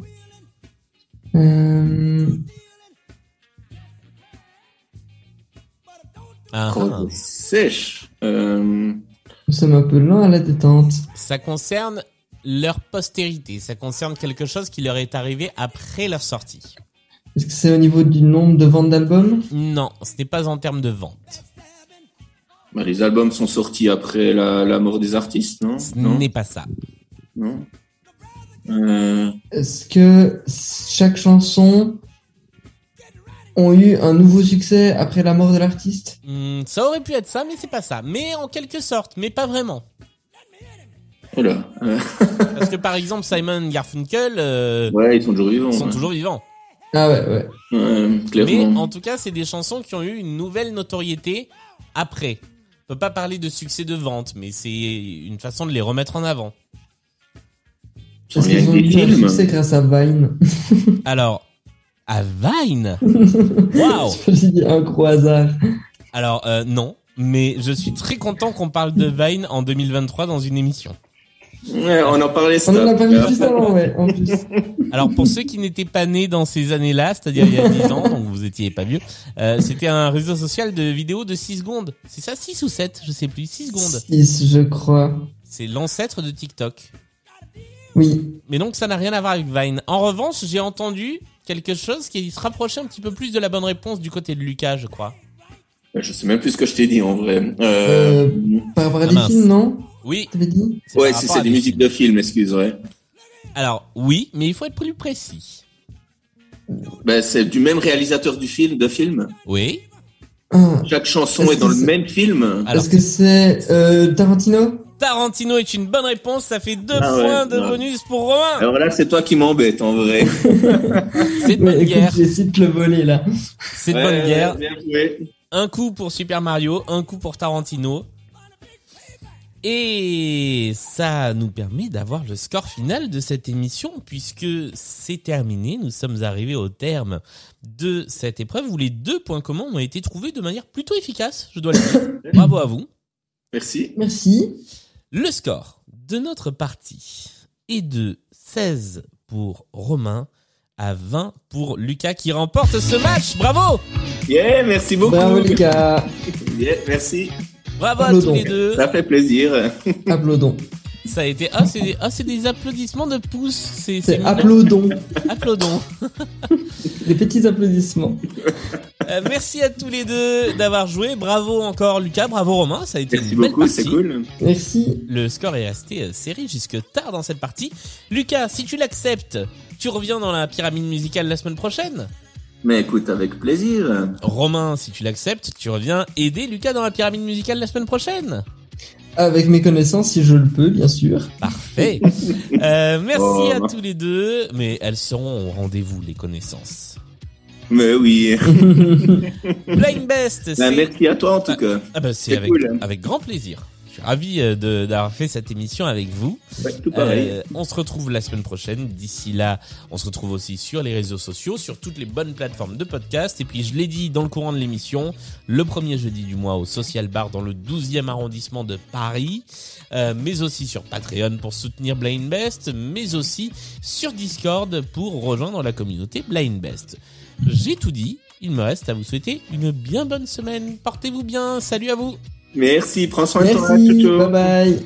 Euh...
Ah, ah.
sèche. Euh...
Nous sommes un peu lents à la détente.
Ça concerne leur postérité. Ça concerne quelque chose qui leur est arrivé après leur sortie.
Est-ce que c'est au niveau du nombre de ventes d'albums?
Non, ce n'est pas en termes de vente.
Bah, les albums sont sortis après la, la mort des artistes, non
Ce n'est pas ça.
non Euh,
Est-ce que chaque chanson ont eu un nouveau succès après la mort de l'artiste?
Hmm, ça aurait pu être ça, mais c'est pas ça. Mais en quelque sorte, mais pas vraiment.
Oh là. euh,
Parce que par exemple, Simon Garfunkel euh,
Ouais, ils sont toujours vivants.
sont
ouais.
toujours vivants.
Ah ouais, ouais.
Ouais,
Mais en tout cas, c'est des chansons qui ont eu une nouvelle notoriété après. On peut pas parler de succès de vente, mais c'est une façon de les remettre en avant.
Parce qu'ils ont eu un succès grâce à Vine.
Alors, à Vine? Waouh
J'ai dit un gros hasard.
Alors, euh, non, mais je suis très content qu'on parle de Vine en 2023 dans une émission.
Ouais, on en parlait
On en a parlé juste avant, ouais, en plus.
Alors, pour ceux qui n'étaient pas nés dans ces années-là, c'est-à-dire il y a 10 ans, donc vous étiez pas vieux, euh, c'était un réseau social de vidéos de 6 secondes. C'est ça, 6 ou 7 Je sais plus, 6 secondes.
Six, je crois.
C'est l'ancêtre de TikTok.
Oui.
Mais donc ça n'a rien à voir avec Vine. En revanche, j'ai entendu quelque chose qui se rapprochait un petit peu plus de la bonne réponse du côté de Lucas, je crois.
Je sais même plus ce que je t'ai dit en vrai. Euh,
Euh, par rapport à
Ah,
des films, non?
Oui.
Ouais, c'est des
des
musiques de films, excuse, ouais.
Alors oui, mais il faut être plus précis.
Ben, c'est du même réalisateur du film, de film.
Oui.
Ah,
Chaque chanson est dans le même film.
Alors,
Est-ce que c'est euh, Tarantino?
Tarantino est une bonne réponse, ça fait deux
Ah ouais,
points de
ouais.
bonus pour Romain.
Alors là, c'est toi qui m'embête en vrai.
C'est de bonne
Ouais,
guerre.
j'essaie de te le voler là.
C'est de
Ouais,
bonne guerre.
Bien joué.
Un coup pour Super Mario, un coup pour Tarantino. Et ça nous permet d'avoir le score final de cette émission puisque c'est terminé. Nous sommes arrivés au terme de cette épreuve où les deux points communs ont été trouvés de manière plutôt efficace, je dois le dire. Bravo à vous.
Merci.
Merci.
Le score de notre partie est de 16 pour Romain à 20 pour Lucas qui remporte ce match. Bravo
Yeah, merci beaucoup.
Bravo gars.
Yeah, merci.
Bravo à tous les deux.
Ça fait plaisir.
Applaudons.
Ça a été ah c'est des, ah, c'est des applaudissements de pouces. C'est
applaudons.
Applaudons.
Des petits applaudissements.
Euh, merci à tous les deux d'avoir joué. Bravo encore Lucas, bravo Romain. Ça a été
Merci
une belle
beaucoup, c'est
partie.
cool.
Merci.
Le score est resté euh, serré jusque tard dans cette partie. Lucas, si tu l'acceptes, tu reviens dans la pyramide musicale la semaine prochaine.
Mais écoute, avec plaisir.
Romain, si tu l'acceptes, tu reviens aider Lucas dans la pyramide musicale la semaine prochaine.
Avec mes connaissances, si je le peux, bien sûr.
Parfait. Euh, merci
Oh.
à tous les deux, mais elles seront au rendez-vous les connaissances.
Mais oui.
Blind Best,
Ben, merci à toi en tout cas.
ah bah, c'est
C'est
avec,
cool.
avec grand plaisir. Je suis ravi euh, de- d'avoir fait cette émission avec vous.
Ouais, tout pareil.
Euh, on se retrouve la semaine prochaine. D'ici là, on se retrouve aussi sur les réseaux sociaux, sur toutes les bonnes plateformes de podcast. Et puis, je l'ai dit dans le courant de l'émission, le premier jeudi du mois au Social Bar dans le 12e arrondissement de Paris, euh, mais aussi sur Patreon pour soutenir Blind Best, mais aussi sur Discord pour rejoindre la communauté Blind Best. J'ai tout dit. Il me reste à vous souhaiter une bien bonne semaine. Portez-vous bien. Salut à vous.
Merci, prends soin de toi.
Bye bye.